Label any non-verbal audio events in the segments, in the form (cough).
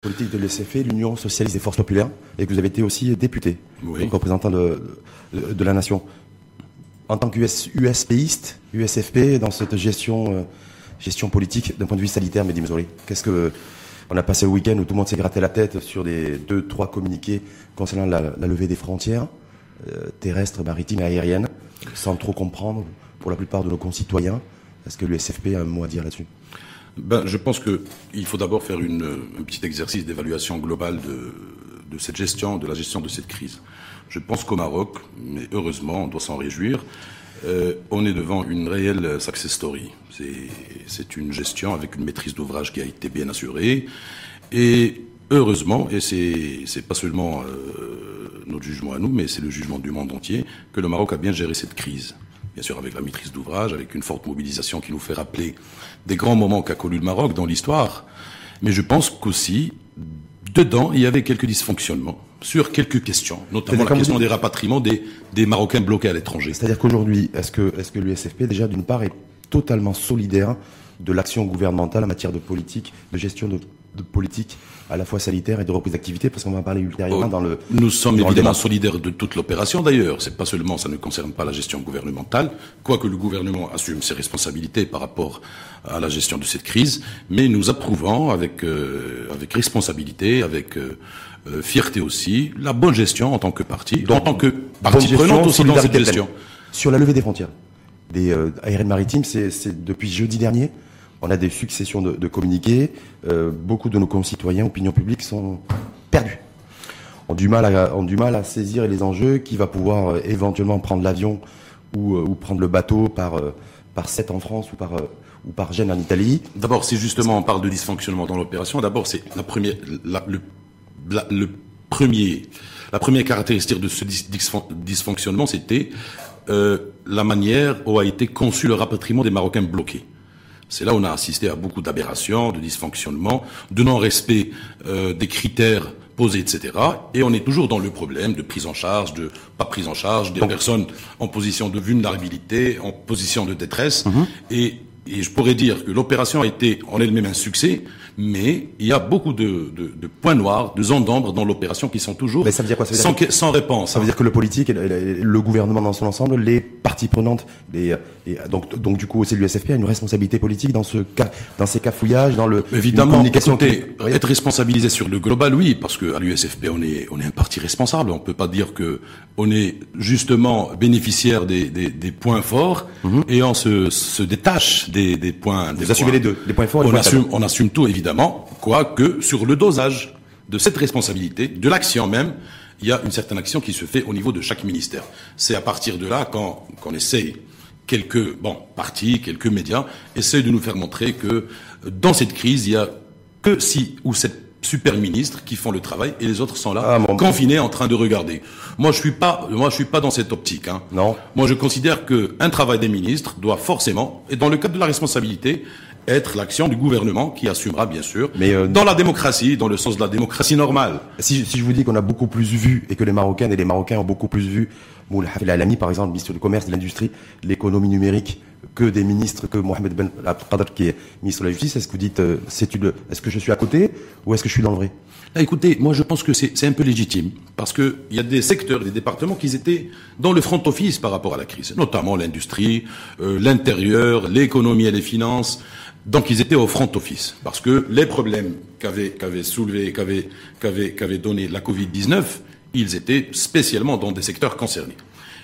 politique de l'USFP, l'Union socialiste des forces populaires, et que vous avez été aussi député, représentant de, de, la nation. En tant qu'USPiste, USFP, dans cette gestion, euh, gestion politique d'un point de vue sanitaire, mais désolé, qu'est-ce que on a passé le week-end où tout le monde s'est gratté la tête sur des deux, trois communiqués concernant la, levée des frontières euh, terrestres, maritimes et aériennes, sans trop comprendre pour la plupart de nos concitoyens. Est-ce que l'USFP a un mot à dire là-dessus? Ben, Je pense qu'il faut d'abord faire un petit exercice d'évaluation globale de, de, cette gestion, de la gestion de cette crise. Je pense qu'au Maroc, mais heureusement, on doit s'en réjouir, euh, on est devant une réelle success story. C'est une gestion avec une maîtrise d'ouvrage qui a été bien assurée. Et heureusement, et c'est pas seulement euh, notre jugement à nous, mais c'est le jugement du monde entier, que le Maroc a bien géré cette crise bien sûr avec la maîtrise d'ouvrage, avec une forte mobilisation qui nous fait rappeler des grands moments qu'a connu le Maroc dans l'histoire. Mais je pense qu'aussi, dedans, il y avait quelques dysfonctionnements sur quelques questions, notamment la question des rapatriements des, des Marocains bloqués à l'étranger. C'est-à-dire qu'aujourd'hui, est-ce que, est-ce que l'USFP, déjà, d'une part, est totalement solidaire de l'action gouvernementale en matière de politique, de gestion de, de politique à la fois sanitaire et de reprise d'activité, parce qu'on va en parler ultérieurement oh, dans le. Nous sommes évidemment solidaires de toute l'opération d'ailleurs. C'est pas seulement, ça ne concerne pas la gestion gouvernementale, quoique le gouvernement assume ses responsabilités par rapport à la gestion de cette crise, mais nous approuvons avec euh, avec responsabilité, avec euh, euh, fierté aussi, la bonne gestion en tant que parti, en tant que partie prenante aussi dans cette gestion. Sur la levée des frontières des aériennes maritimes, c'est depuis jeudi dernier. On a des successions de, communiqués. Euh, beaucoup de nos concitoyens, opinions publiques, sont perdus. Ont du mal à, du mal à saisir les enjeux. Qui va pouvoir euh, éventuellement prendre l'avion ou, euh, prendre le bateau par par 7 en France ou par ou Gênes en Italie? D'abord, si justement on parle de dysfonctionnement dans l'opération, d'abord c'est la première caractéristique de ce dysfonctionnement, c'était la manière où a été conçu le rapatriement des Marocains bloqués. C'est là où on a assisté à beaucoup d'aberrations, de dysfonctionnements, de non-respect euh, des critères posés, etc. Et on est toujours dans le problème de prise en charge, de pas prise en charge des personnes en position de vulnérabilité, en position de détresse. Mhm. et, et je pourrais dire que l'opération a été en elle-même un succès, mais il y a beaucoup de, de, de points noirs, de zones d'ombre dans l'opération qui sont toujours ça veut dire quoi? Ça sans, sans, réponse. Ça veut dire que le politique, le, gouvernement dans son ensemble, les parties prenantes, les, et donc, donc du coup aussi l'USFP a une responsabilité politique dans ce cas, dans ces cafouillages, dans le évidemment communication. être responsabilisé sur le global, oui, parce que à l'USFP on est on est un parti responsable. On peut pas dire que on est justement bénéficiaire des, des, des points forts mhm. et on se, se détache des, des points. Vous assumez les deux, les points forts. on assume on assume tout évidemment évidemment, quoique sur le dosage de cette responsabilité, de l'action même, il y a une certaine action qui se fait au niveau de chaque ministère. C'est à partir de là qu'on essaye, quelques bon, partis, quelques médias, essayent de nous faire montrer que dans cette crise, il y a que six ou sept super ministres qui font le travail et les autres sont là, ah, confinés, en train de regarder. Moi, je suis pas, moi, je suis pas dans cette optique. Hein. Non. Moi, je considère que un travail des ministres doit forcément, et dans le cadre de la responsabilité, être l'action du gouvernement qui assumera bien sûr, mais euh, dans la démocratie, dans le sens de la démocratie normale. Si, si je vous dis qu'on a beaucoup plus vu et que les Marocaines et les Marocains ont beaucoup plus vu Moul Alami, par exemple, ministre du Commerce, de l'Industrie, l'économie numérique, que des ministres, que Mohamed Ben Abdelkader qui est ministre de la Justice, est-ce que vous dites, euh, c'est une, est-ce que je suis à côté ou est-ce que je suis dans le vrai? Écoutez, moi je pense que c'est un peu légitime, parce qu'il y a des secteurs, des départements qui étaient dans le front office par rapport à la crise, notamment l'industrie, euh, l'intérieur, l'économie et les finances, donc ils étaient au front office, parce que les problèmes qu'avait qu'avait soulevé, qu'avait qu'avait qu'avait donné la Covid-19, ils étaient spécialement dans des secteurs concernés.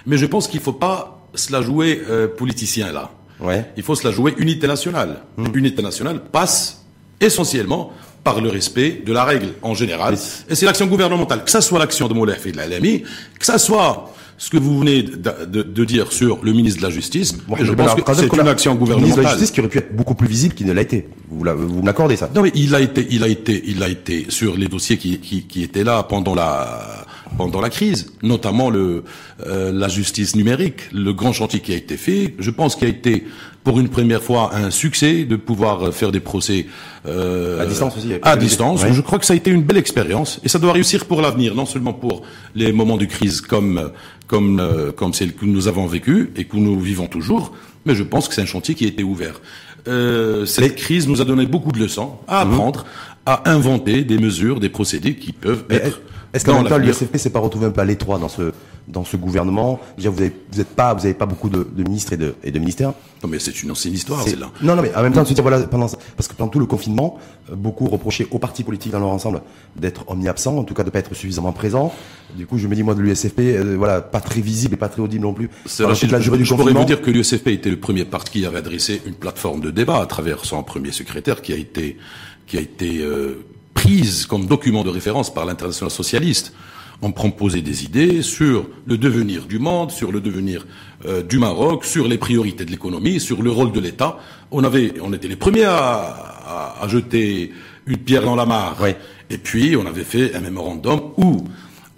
Mais je pense qu'il ne faut pas se la jouer euh, politicien là. Ouais. Il faut se la jouer unité nationale. Mmh. Unité nationale passe essentiellement par le respect de la règle en général. Et c'est l'action gouvernementale, que ça soit l'action de Moulay et de l'ALMI, que ça soit ce que vous venez de, dire sur le ministre de la Justice, je pense que c'est une action gouvernementale. Le ministre de la Justice qui aurait pu être beaucoup plus visible qu'il ne l'a été. Vous, vous m'accordez ça Non, mais il a été, il a été, il a été sur les dossiers qui, qui, qui étaient là pendant la pendant la crise, notamment le euh, la justice numérique, le grand chantier qui a été fait. Je pense qu'il a été pour une première fois un succès de pouvoir faire des procès euh, à distance aussi. À distance. Je crois que ça a été une belle expérience et ça doit réussir pour l'avenir, non seulement pour les moments de crise comme comme euh, comme celle que nous avons vécue et que nous vivons toujours, mais je pense que c'est un chantier qui a été ouvert. Euh, cette crise nous a donné beaucoup de leçons à mhm. apprendre, à inventer des mesures, des procédés qui peuvent être. Est-ce qu'en même temps, l'USFP s'est pas retrouvé un peu à l'étroit dans ce dans ce gouvernement Déjà, vous avez vous êtes pas vous avez pas beaucoup de, de ministres et de et de ministères. Non, mais c'est une ancienne histoire, c'est là. Non, non, mais en même temps, de se dire voilà, pendant parce que pendant tout le confinement, euh, beaucoup reprochaient aux partis politiques dans leur ensemble d'être omniabsents, en tout cas de pas être suffisamment présents. Du coup, je me dis moi de l'USFP, euh, voilà, pas très visible et pas très audible non plus. C'est la, je, je, je pourrais vous dire que l'USFP était le premier parti qui avait adressé une plateforme de débat à travers son premier secrétaire qui a été qui a été euh, prise comme document de référence par l'international socialiste. On proposait des idées sur le devenir du monde, sur le devenir euh, du Maroc, sur les priorités de l'économie, sur le rôle de l'État. On avait, on était les premiers à, à, jeter une pierre dans la mare. Et puis, on avait fait un mémorandum où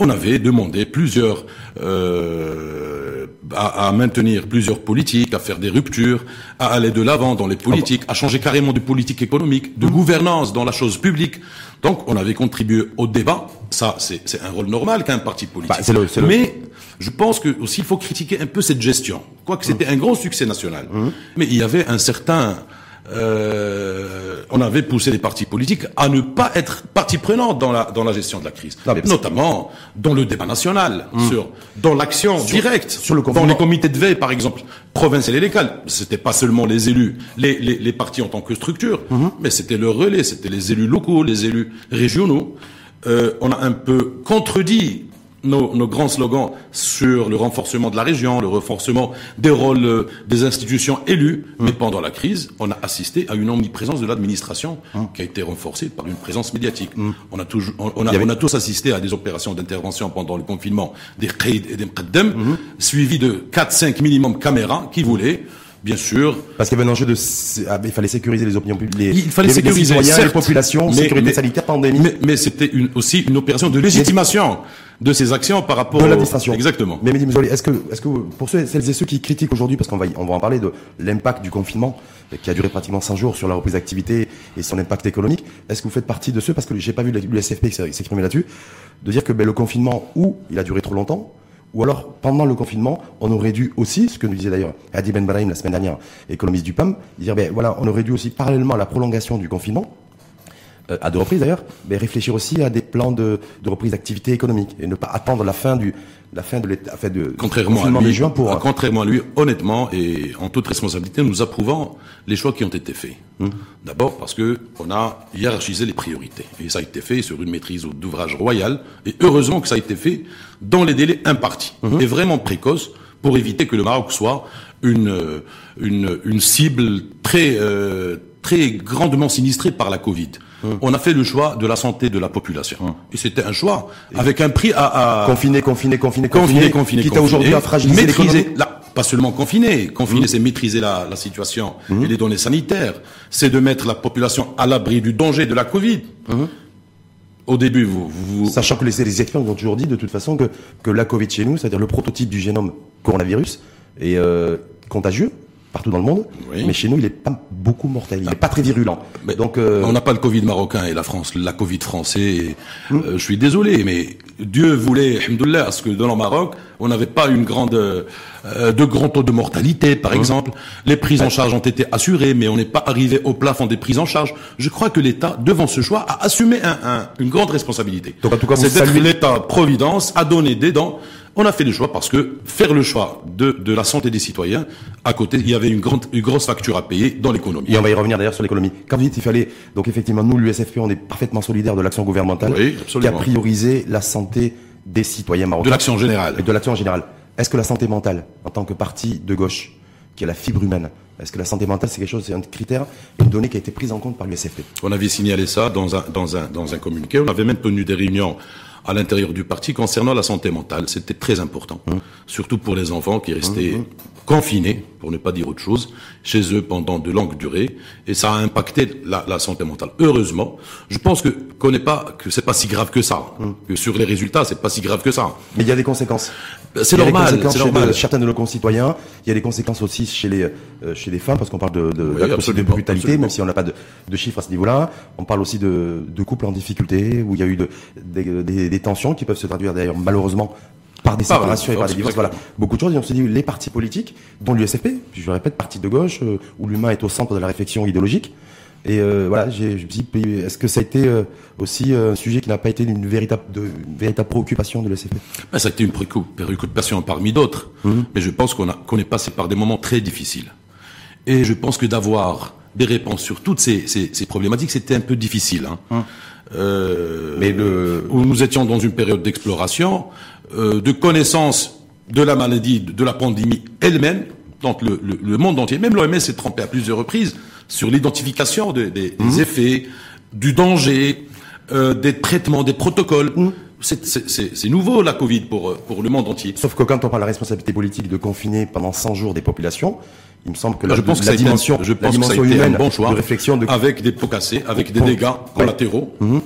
on avait demandé plusieurs euh, à, à, maintenir plusieurs politiques, à faire des ruptures, à aller de l'avant dans les politiques, à changer carrément de politique économique, de mmh. gouvernance dans la chose publique. Donc, on avait contribué au débat. Ça, c'est un rôle normal qu'un parti politique. Bah, Mais je pense que aussi il faut critiquer un peu cette gestion. Quoique c'était mmh. un gros succès national. Mmh. Mais il y avait un certain euh, on avait poussé les partis politiques à ne pas être partie prenante dans la dans la gestion de la crise, notamment dans le débat national, hmm. sur dans l'action directe, sur le dans les comités de veille par exemple, provincial et local. C'était pas seulement les élus, les, les, les partis en tant que structure, hmm. mais c'était le relais, c'était les élus locaux, les élus régionaux. Euh, on a un peu contredit nos, nos, grands slogans sur le renforcement de la région, le renforcement des rôles euh, des institutions élues. Mmh. Mais pendant la crise, on a assisté à une omniprésence de l'administration mmh. qui a été renforcée par une présence médiatique. Mmh. On, a toujours, on, a, on, a, tous assisté à des opérations d'intervention pendant le confinement des Qaïd et des Mqaddam, suivies de 4-5 minimum caméras qui voulaient bien sûr. Parce qu'il y avait un enjeu de, ah, il fallait sécuriser les opinions publiques, il fallait sécuriser les, citoyens, les populations, sécurité sanitaire, pandémie. Mais, mais c'était une, aussi une opération de légitimation de ces actions par rapport à l'administration. Exactement. Mais est-ce que, est-ce que pour ceux, celles et ceux qui critiquent aujourd'hui, parce qu'on va, on va en parler de l'impact du confinement qui a duré pratiquement 100 jours sur la reprise d'activité et son impact économique, est-ce que vous faites partie de ceux, parce que j'ai pas vu l'USFP s'exprimer là-dessus, de dire que ben, le confinement, ou il a duré trop longtemps, ou alors, pendant le confinement, on aurait dû aussi, ce que nous disait d'ailleurs Adi Ben Brahim la semaine dernière, économiste du PAM, dire, ben voilà, on aurait dû aussi, parallèlement à la prolongation du confinement, à deux reprises d'ailleurs, mais réfléchir aussi à des plans de, de reprise d'activité économique et ne pas attendre la fin du la fin de l'état, fait de contrairement à lui, juin pour contrairement à lui, honnêtement et en toute responsabilité, nous approuvons les choix qui ont été faits. Hum. D'abord parce que on a hiérarchisé les priorités et ça a été fait sur une maîtrise d'ouvrage royal et heureusement que ça a été fait dans les délais impartis hum. et vraiment précoce pour éviter que le Maroc soit une une, une cible très euh, très grandement sinistrée par la Covid. Hum. On a fait le choix de la santé de la population. Hum. Et c'était un choix avec un prix à, à... confiner, confiner, confiner, confiner, confiner, qui aujourd'hui à fragiliser maîtriser, pas seulement confiner. Confiner, hum. c'est maîtriser la, la situation et les données sanitaires. C'est de mettre la population à l'abri du danger de la Covid. Au début, vous, vous... Sachant que les, les experts ont toujours dit de toute façon que, que la Covid chez nous, c'est-à-dire le prototype du génome coronavirus, est euh, contagieux, partout dans le monde. Mais chez nous, il est pas beaucoup mortel. Il n'est pas très virulent. Mais Donc, euh... on n'a pas le Covid marocain et la France, la Covid français. Hmm. Euh, je suis désolé, mais Dieu voulait, alhamdoulilah, ce que dans le Maroc, on n'avait pas une grande, euh, de grands taux de mortalité, par hmm. exemple. Les prises en charge ont été assurées, mais on n'est pas arrivé au plafond des prises en charge. Je crois que l'État, devant ce choix, a assumé un, un, une grande responsabilité. Donc, en tout cas, c'est d'être l'État providence a donné des dents on a fait le choix parce que faire le choix de, de la santé des citoyens, à côté, il y avait une, grande, une grosse facture à payer dans l'économie. Et on va y revenir d'ailleurs sur l'économie. Quand vous dites qu'il fallait, donc effectivement, nous, l'USFP, on est parfaitement solidaire de l'action gouvernementale qui a priorisé la santé des citoyens marocains. De l'action générale. Et de l'action générale. Est-ce que la santé mentale, en tant que parti de gauche, qui a la fibre humaine, est-ce que la santé mentale, c'est quelque chose, c'est un critère, une donnée qui a été prise en compte par l'USFP? On avait signalé ça dans un, dans un, dans un communiqué. On avait même tenu des réunions à l'intérieur du parti concernant la santé mentale. C'était très important, mmh. surtout pour les enfants qui restaient mmh, confinés, pour ne pas dire autre chose, chez eux pendant de longues durées, et ça a impacté la, la santé mentale. Heureusement, je pense que qu'on n'est pas que c'est pas si grave que ça, que sur les résultats c'est pas si grave que ça. Mais il y a des conséquences. C'est normal. C'est normal. certains de nos concitoyens, il y a des conséquences aussi chez les euh, chez les femmes parce qu'on parle de de, oui, de brutalité, même si on n'a pas de, de, chiffres à ce niveau-là. On parle aussi de, de couples en difficulté où il y a eu de, des, des tensions qui peuvent se traduire d'ailleurs malheureusement par des séparations et par des divorces. Voilà, beaucoup de choses. Et on se dit les partis politiques, dont l'USFP, puis je le répète, parti de gauche, euh, où l'humain est au centre de la réflexion idéologique, Et voilà, je me dis, est-ce que ça a été aussi un sujet qui n'a pas été une véritable, de, véritable préoccupation de l'ECP ben, Ça a été une préoccupation parmi d'autres, mhm. mais je pense qu'on qu'on est passé par des moments très difficiles. Et je pense que d'avoir des réponses sur toutes ces, ces, problématiques, c'était un peu difficile. Hein. Hum. Euh, Mais le... où nous étions dans une période d'exploration, euh, de connaissance de la maladie, de la pandémie elle-même, donc le, le, monde entier, même l'OMS s'est trompé à plusieurs reprises sur l'identification des hum. effets, du danger, euh, des traitements, des protocoles. Hum. C'est nouveau la Covid pour, pour le monde entier. Sauf que quand on parle de la responsabilité politique de confiner pendant 100 jours des populations, il me semble que la, je pense que la dimension, je pense que humaine, un bon choix, de réflexion, de... avec des pots cassés, avec des dégâts collatéraux. Mhm.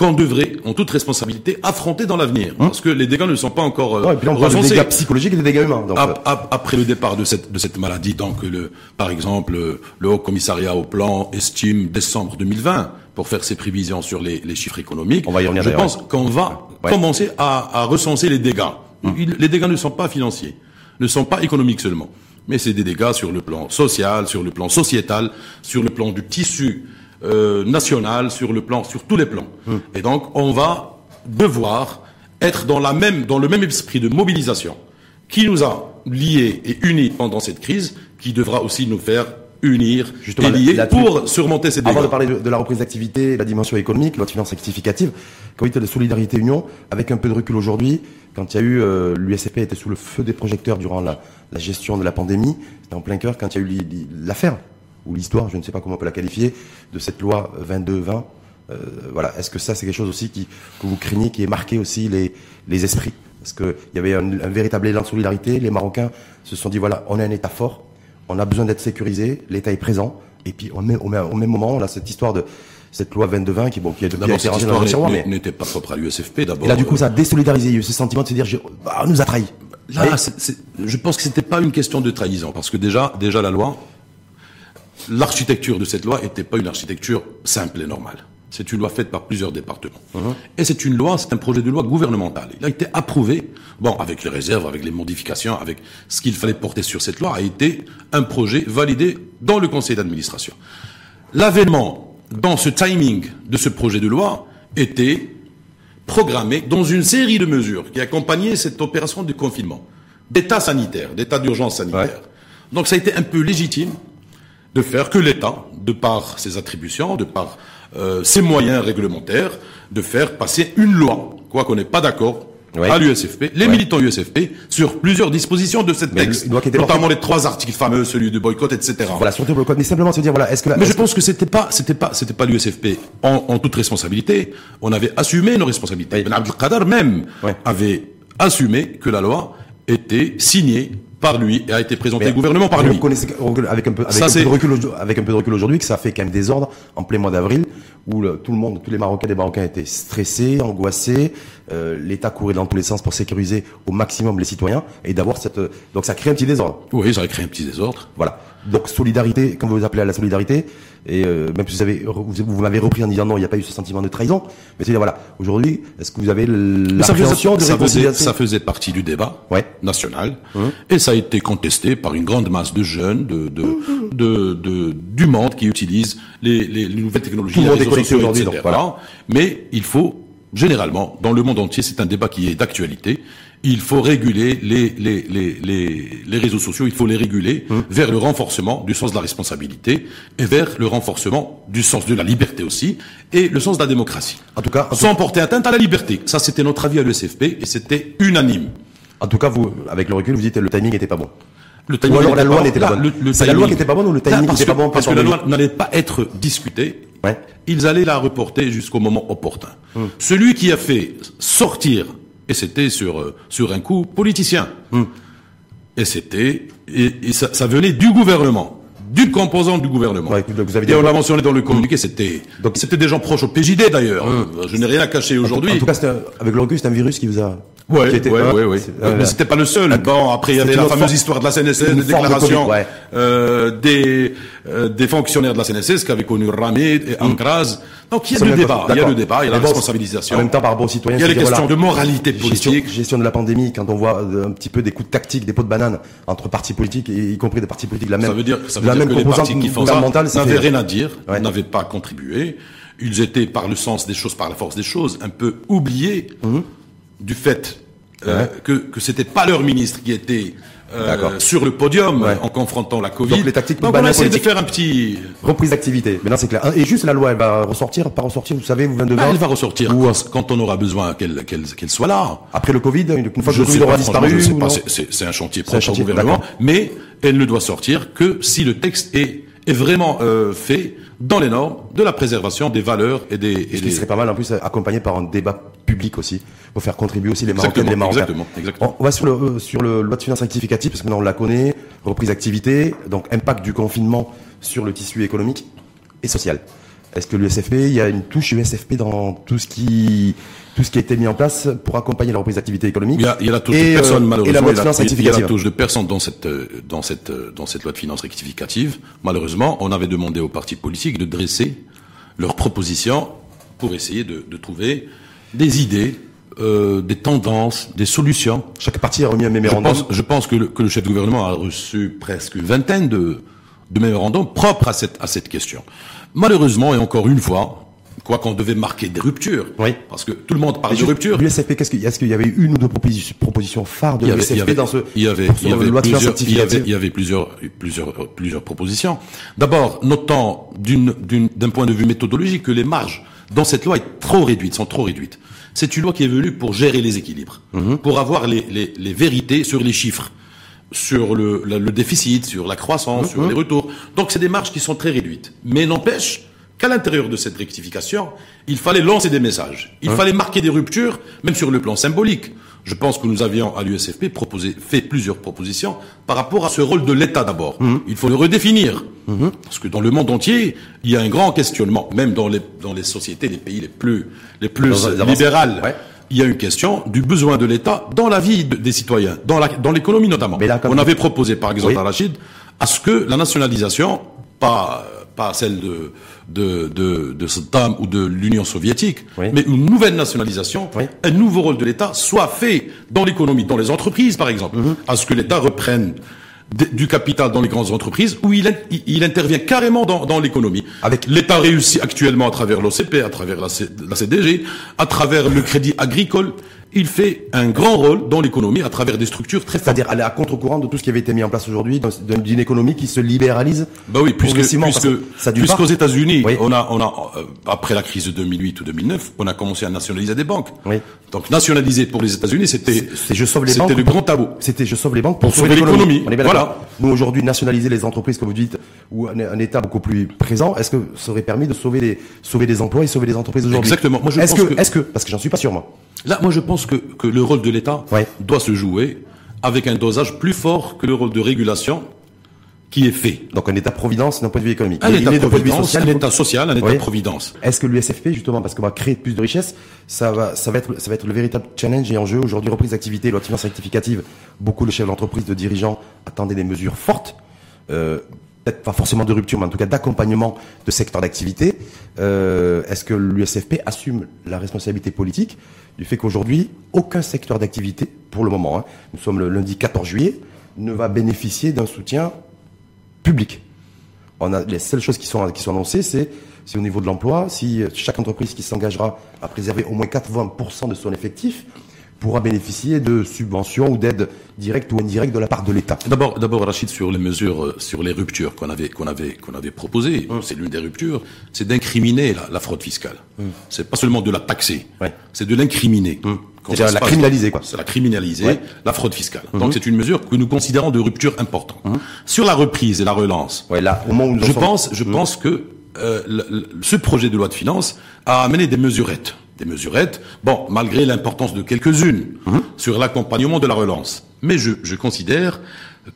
Qu'on devrait, en toute responsabilité, affronter dans l'avenir. Mhm. Parce que les dégâts ne sont pas encore euh, ouais, puis on parle des dégâts psychologiques et des dégâts humains. Donc, euh. après le départ de cette, de cette maladie, donc le, par exemple, le Haut Commissariat au Plan estime décembre 2020 pour faire ses prévisions sur les, les chiffres économiques. On va y revenir Je pense qu'on va commencer à, à, recenser les dégâts. Mhm. les dégâts ne sont pas financiers, ne sont pas économiques seulement mais c'est des dégâts sur le plan social, sur le plan sociétal, sur le plan du tissu euh, national, sur le plan, sur tous les plans. Hum. Et donc, on va devoir être dans la même, dans le même esprit de mobilisation qui nous a liés et unis pendant cette crise, qui devra aussi nous faire unir Justement, et lier pour surmonter ces dégâts. Avant de parler de, la reprise d'activité, la dimension économique, loi de finances rectificative, comité de solidarité union, avec un peu de recul aujourd'hui, quand il y a eu euh, l'USFP était sous le feu des projecteurs durant la, gestion de la pandémie, c'était en plein cœur quand il y a eu l'affaire ou l'histoire, je ne sais pas comment on peut la qualifier, de cette loi 22-20. Euh, voilà, est-ce que ça c'est quelque chose aussi qui, que vous craignez, qui est marqué aussi les, les esprits? Parce qu'il y avait un, véritable élan de solidarité, les Marocains se sont dit voilà, on a un État fort, on a besoin d'être sécurisé, l'État est présent, et puis au même, au même moment, on a cette histoire de cette loi 22-20 qui, bon, qui a, été rangée dans le tiroir, mais n'était pas propre à l'USFP d'abord. Et là, du coup, ça a désolidarisé. Il y a eu ce sentiment de se dire, bah, on nous a trahis. Là, je pense que c'était pas une question de trahison, parce que déjà, déjà la loi, l'architecture de cette loi n'était pas une architecture simple et normale. C'est une loi faite par plusieurs départements. Uh-huh. Et c'est une loi, c'est un projet de loi gouvernemental. Il a été approuvé, bon, avec les réserves, avec les modifications, avec ce qu'il fallait porter sur cette loi, a été un projet validé dans le conseil d'administration. L'avènement dans ce timing de ce projet de loi était programmé dans une série de mesures qui accompagnaient cette opération de confinement, d'état sanitaire, d'état d'urgence sanitaire. Donc ça a été un peu légitime de faire que l'État, de par ses attributions, de par euh, ses moyens réglementaires, de faire passer une loi, quoi qu'on n'ait pas d'accord à l'USFP, les militants USFP, sur plusieurs dispositions de cette texte, notamment les trois articles fameux, celui de boycott, etc. Voilà, surtout boycott, mais simplement se dire, voilà, est-ce que... mais je pense que c'était pas, c'était pas, c'était pas l'USFP en, en, toute responsabilité. On avait assumé nos responsabilités. Ben Abdelkader même avait assumé que la loi était signée par lui et a été présenté au gouvernement par lui. avec un peu, avec, un peu de recul, avec un peu de recul aujourd'hui que ça fait quand même des ordres en plein mois d'avril où tout le monde, tous les Marocains et les Marocains étaient stressés, angoissés. Euh, L'État courait dans tous les sens pour sécuriser au maximum les citoyens et d'avoir cette. Donc ça crée un petit désordre. Oui, ça a créé un petit désordre. Voilà. Donc solidarité, comme vous appelez à la solidarité, et euh, même si vous avez, vous, vous m'avez repris en disant non, il n'y a pas eu ce sentiment de trahison. Mais c'est voilà, aujourd'hui, est-ce que vous avez l'appréhension de ça faisait, ça faisait partie du débat ouais. national, hum. et ça a été contesté par une grande masse de jeunes, de, de, de, de du monde qui utilisent les, les, nouvelles technologies, Tout le monde est connecté aujourd'hui, voilà. Mais il faut généralement, dans le monde entier, c'est un débat qui est d'actualité il faut réguler les, les, les, les, réseaux sociaux, il faut les réguler hum. vers le renforcement du sens de la responsabilité et vers le renforcement du sens de la liberté aussi et le sens de la démocratie. En tout cas, sans porter atteinte à la liberté. Ça, c'était notre avis à l'ESFP et c'était unanime. En tout cas, vous, avec le recul, vous dites que le timing n'était pas bon. Le timing ou alors la loi n'était pas bonne. C'est la loi qui n'était pas bonne ou le timing n'était pas bon Parce que la loi n'allait pas être discutée. Ouais. Ils allaient la reporter jusqu'au moment opportun. Hum. Celui qui a fait sortir et c'était sur, euh, sur un coup politicien. Hmm. Et c'était, et, ça, ça, venait du gouvernement d'une composante du gouvernement. vous avez et on l'a mentionné dans le communiqué, c'était c'était des gens proches au PJD d'ailleurs. Hmm. Je n'ai rien à cacher aujourd'hui. En, tout cas, avec recul, c'est un virus qui vous a... Ouais, ouais, ouais, Mais c'était pas le seul. Bon, après il y avait la fameuse histoire de la CNSS, des déclarations euh, des, euh, des fonctionnaires de la CNSS qui avaient connu Ramid et Ankraz Donc il y a le débat, il y a le débat, il y a la responsabilisation. En même temps, par rapport aux citoyens, il y a les questions de moralité politique. Gestion, de la pandémie, quand on voit euh, un petit peu des coups de tactique, des pots de banane entre partis politiques, y compris des partis politiques, la même, ça veut dire, ça veut la dire même que les partis qui font ça n'avaient rien à dire, n'avaient pas contribué. Ils étaient, par le sens des choses, par la force des choses, un peu oubliés mhm. Du fait euh, que, que c'était pas leur ministre qui était euh, sur le podium en confrontant la Covid. Donc les tactiques Donc on a essayé de faire un petit reprise d'activité. Maintenant c'est clair. Et juste la loi, elle va ressortir, pas ressortir. Vous savez, vous venez de ah, Elle va ressortir Ou... quand, on aura besoin qu'elle qu'elle soit là. Après le Covid, une fois que le Covid aura disparu. C'est un chantier propre au gouvernement, mais elle ne doit sortir que si le texte est est vraiment euh, fait dans les normes de la préservation des valeurs et des. Et Ce qui serait pas mal en plus accompagné par un débat public aussi pour faire contribuer aussi les Marocains et les Marocains. Exactement, exactement. On va sur le euh, sur le loi de finances rectificative parce que maintenant on la connaît, reprise d'activité, donc impact du confinement sur le tissu économique et social. Est-ce que l'USFP, il y a une touche USFP dans tout ce qui tout ce qui a été mis en place pour accompagner la reprise d'activité économique Il y a, il y a la touche de personne, malheureusement. il, y a, la touche de personne dans cette dans cette dans cette loi de finances rectificative. Malheureusement, on avait demandé aux partis politiques de dresser leurs propositions pour essayer de, de trouver des idées euh, des tendances, des solutions. Chaque parti a remis un mémorandum. Je pense, je pense que, le, que, le, chef de gouvernement a reçu presque une vingtaine de, de mémorandums propres à cette, à cette question. Malheureusement, et encore une fois, quoi qu'on devait marquer des ruptures, oui. parce que tout le monde parle de rupture. L'USFP, qu'est-ce qu'il est-ce qu'il y avait une ou deux propositions, phares de l'USFP dans ce il y avait, il y avait, plusieurs, il y avait, il y avait plusieurs, plusieurs, plusieurs propositions. D'abord, notant d'une, d'un point de vue méthodologique que les marges dans cette loi est trop réduites, sont trop réduites. C'est une loi qui est venue pour gérer les équilibres, mhm. pour avoir les, les, les, vérités sur les chiffres, sur le, le, déficit, sur la croissance, sur mhm. les retours. Donc c'est des marges qui sont très réduites. Mais n'empêche qu'à l'intérieur de cette rectification, il fallait lancer des messages. Il fallait marquer des ruptures, même sur le plan symbolique. Je pense que nous avions à l'USFP proposé, fait plusieurs propositions par rapport à ce rôle de l'État d'abord. Mhm. Il faut le redéfinir. Mhm. Parce que dans le monde entier, il y a un grand questionnement, même dans les, dans les sociétés, les pays les plus, les plus libérales. Il y a une question du besoin de l'État dans la vie des citoyens, dans la, dans l'économie notamment. On avait proposé, par exemple, à Rachid, à ce que la nationalisation, pas, pas celle de, de, de, de Saddam ou de l'Union soviétique, mais une nouvelle nationalisation, un nouveau rôle de l'État soit fait dans l'économie, dans les entreprises par exemple, mhm. à ce que l'État reprenne du capital dans les grandes entreprises où il, il intervient carrément dans, dans l'économie. Avec l'État réussit actuellement à travers l'OCP, à travers la, la CDG, à travers le crédit agricole il fait un grand rôle dans l'économie à travers des structures très C'est-à-dire aller à contre-courant de tout ce qui avait été mis en place aujourd'hui, d'une économie qui se libéralise. Bah oui, puisque, puisque, puisqu'aux États-Unis, on a, on a, euh, après la crise de 2008 ou 2009, on a commencé à nationaliser des banques. Oui. Donc nationaliser pour les États-Unis, c'était, je sauve les banques. C'était le grand tabou. C'était je sauve les banques pour, sauver l'économie. Voilà. Nous aujourd'hui nationaliser les entreprises, comme vous dites, ou un, État beaucoup plus présent, est-ce que ça aurait permis de sauver les, sauver des emplois et sauver les entreprises aujourd'hui? Exactement. Moi, je est-ce que, est-ce que, parce que j'en suis pas sûr moi. Là, moi, je pense que, que le rôle de l'État doit se jouer avec un dosage plus fort que le rôle de régulation qui est fait. Donc un État-providence d'un point de vue économique. Un État-providence, un État social, un État-providence. Est-ce que l'USFP, justement, parce qu'on va créer plus de richesses, ça va, ça va être, ça va être le véritable challenge et enjeu aujourd'hui, reprise d'activité, loi de finances rectificative. Beaucoup de chefs d'entreprise, de dirigeants attendaient des mesures fortes. Euh, peut-être pas forcément de rupture, mais en tout cas d'accompagnement de secteurs d'activité. Euh, Est-ce que l'USFP assume la responsabilité politique du fait qu'aujourd'hui, aucun secteur d'activité, pour le moment, hein, nous sommes le lundi 14 juillet, ne va bénéficier d'un soutien public? On a, les seules choses qui sont, qui sont annoncées, c'est si au niveau de l'emploi, si chaque entreprise qui s'engagera à préserver au moins 80% de son effectif pourra bénéficier de subventions ou d'aides directes ou indirectes de la part de l'État. D'abord, d'abord, Rachid, sur les mesures, euh, sur les ruptures qu'on avait, qu'on avait, qu'on avait proposées, hum. c'est l'une des ruptures, c'est d'incriminer la, fraude fiscale. Ce hum. C'est pas seulement de la taxer, c'est de l'incriminer. Hum. C'est la criminaliser, quoi. C'est la criminaliser, la fraude fiscale. Donc c'est une mesure que nous considérons de rupture importante. Sur la reprise et la relance, ouais, là, au moment où je pense, je pense que euh, ce projet de loi de finances a amené des mesurettes des mesurettes, bon, malgré l'importance de quelques-unes mhm. sur l'accompagnement de la relance. Mais je, je considère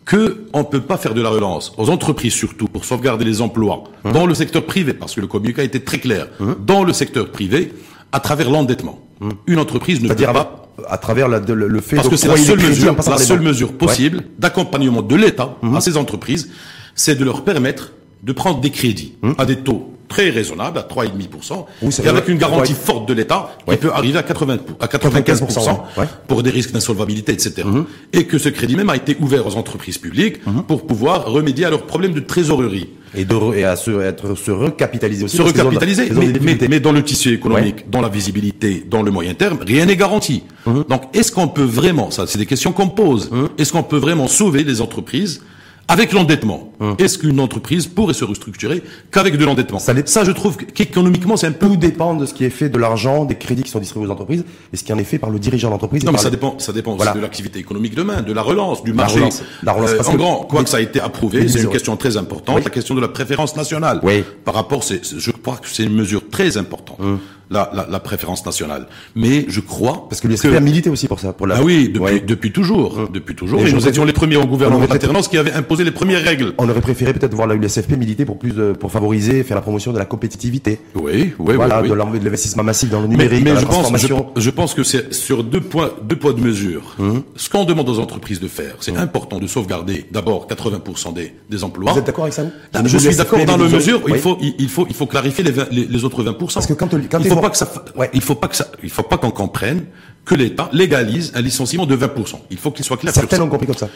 que on ne peut pas faire de la relance aux entreprises surtout pour sauvegarder les emplois mhm. dans le secteur privé, parce que le communiqué a été très clair, mhm. dans le secteur privé, à travers l'endettement. Une entreprise ne peut pas à travers la, le, fait parce que c'est la seule mesure, la seule mesure possible d'accompagnement de l'État à ces entreprises, c'est de leur permettre de prendre des crédits à des taux très raisonnable à 3,5%, et avec une garantie forte de l'État qui peut arriver à 80 à 95% pour des risques d'insolvabilité, etc. Mhm. Et que ce crédit même a été ouvert aux entreprises publiques mhm. pour pouvoir remédier à leurs problèmes de trésorerie. Et, de, et à se, être, se recapitaliser aussi. Se recapitaliser, mais, mais, dans le tissu économique, dans la visibilité, dans le moyen terme, rien n'est garanti. Mhm. Donc, est-ce qu'on peut vraiment, ça c'est des questions qu'on pose, est-ce qu'on peut vraiment sauver les entreprises avec l'endettement, hum. est-ce qu'une entreprise pourrait se restructurer qu'avec de l'endettement ça, ça, je trouve qu'économiquement, c'est un peu... Tout dépend de ce qui est fait de l'argent, des crédits qui sont distribués aux entreprises, et ce qui en est fait par le dirigeant d'entreprise. Non, mais ça dépend, ça dépend aussi de l'activité économique demain, de la relance, du marché. La relance, euh, en grand, quoi que ça a été approuvé, c'est une question très importante, la question de la préférence nationale. Oui. Par rapport, je crois que c'est une mesure très importante. Hum la, la, la, préférence nationale. Mais je crois parce que l'USP a milité aussi pour ça, pour la. Ah oui, depuis, depuis toujours, mmh. depuis toujours. Et, nous étions les premiers au gouvernement d'alternance qui avaient imposé les premières règles. On aurait préféré peut-être voir la USFP militer pour plus de, pour favoriser, faire la promotion de la compétitivité. Oui, oui, voilà, oui, de l'investissement massif dans le numérique, mais, je, pense, je, pense que c'est sur deux points, deux points de mesure. Mmh. Ce qu'on demande aux entreprises de faire, c'est mmh. important de sauvegarder d'abord 80% des, des emplois. Vous êtes d'accord avec ça? Je suis d'accord dans la mesure où il faut, il faut, il faut clarifier les, les, autres 20%. Parce que quand, faut pas que ça, il faut pas que ça, il faut pas qu'on comprenne que l'État légalise un licenciement de 20%. Il faut qu'il soit clair Certains l'ont compris comme ça.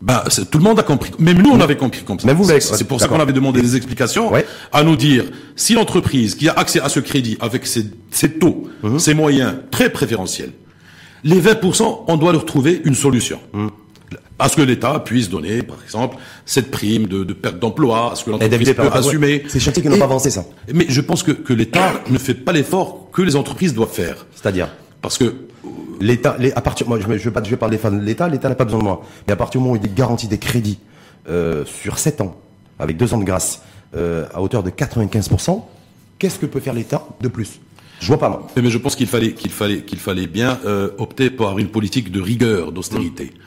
Ben, tout le monde a compris. Même nous, on avait compris comme ça. Mais vous, c'est pour ça qu'on avait demandé des explications à nous dire si l'entreprise qui a accès à ce crédit avec ses, taux, mhm. ses moyens très préférentiels, les 20%, on doit leur trouver une solution. Mhm. À ce que l'État puisse donner, par exemple, cette prime de, perte d'emploi, à ce que l'entreprise peut assumer. C'est chantier qui n'ont pas avancé, ça. Mais je pense que, que l'État ne fait pas l'effort que les entreprises doivent faire. C'est-à-dire Parce que l'État, à partir, moi, je ne vais pas, je vais parler de l'État. L'État n'a pas besoin de moi. Mais à partir du moment où il garantit des crédits euh, sur 7 ans, avec 2 ans de grâce, euh, à hauteur de 95%, qu'est-ce que peut faire l'État de plus? Je vois pas moi. Mais je pense qu'il fallait qu'il fallait qu'il fallait bien euh, opter pour avoir une politique de rigueur, d'austérité. Mmh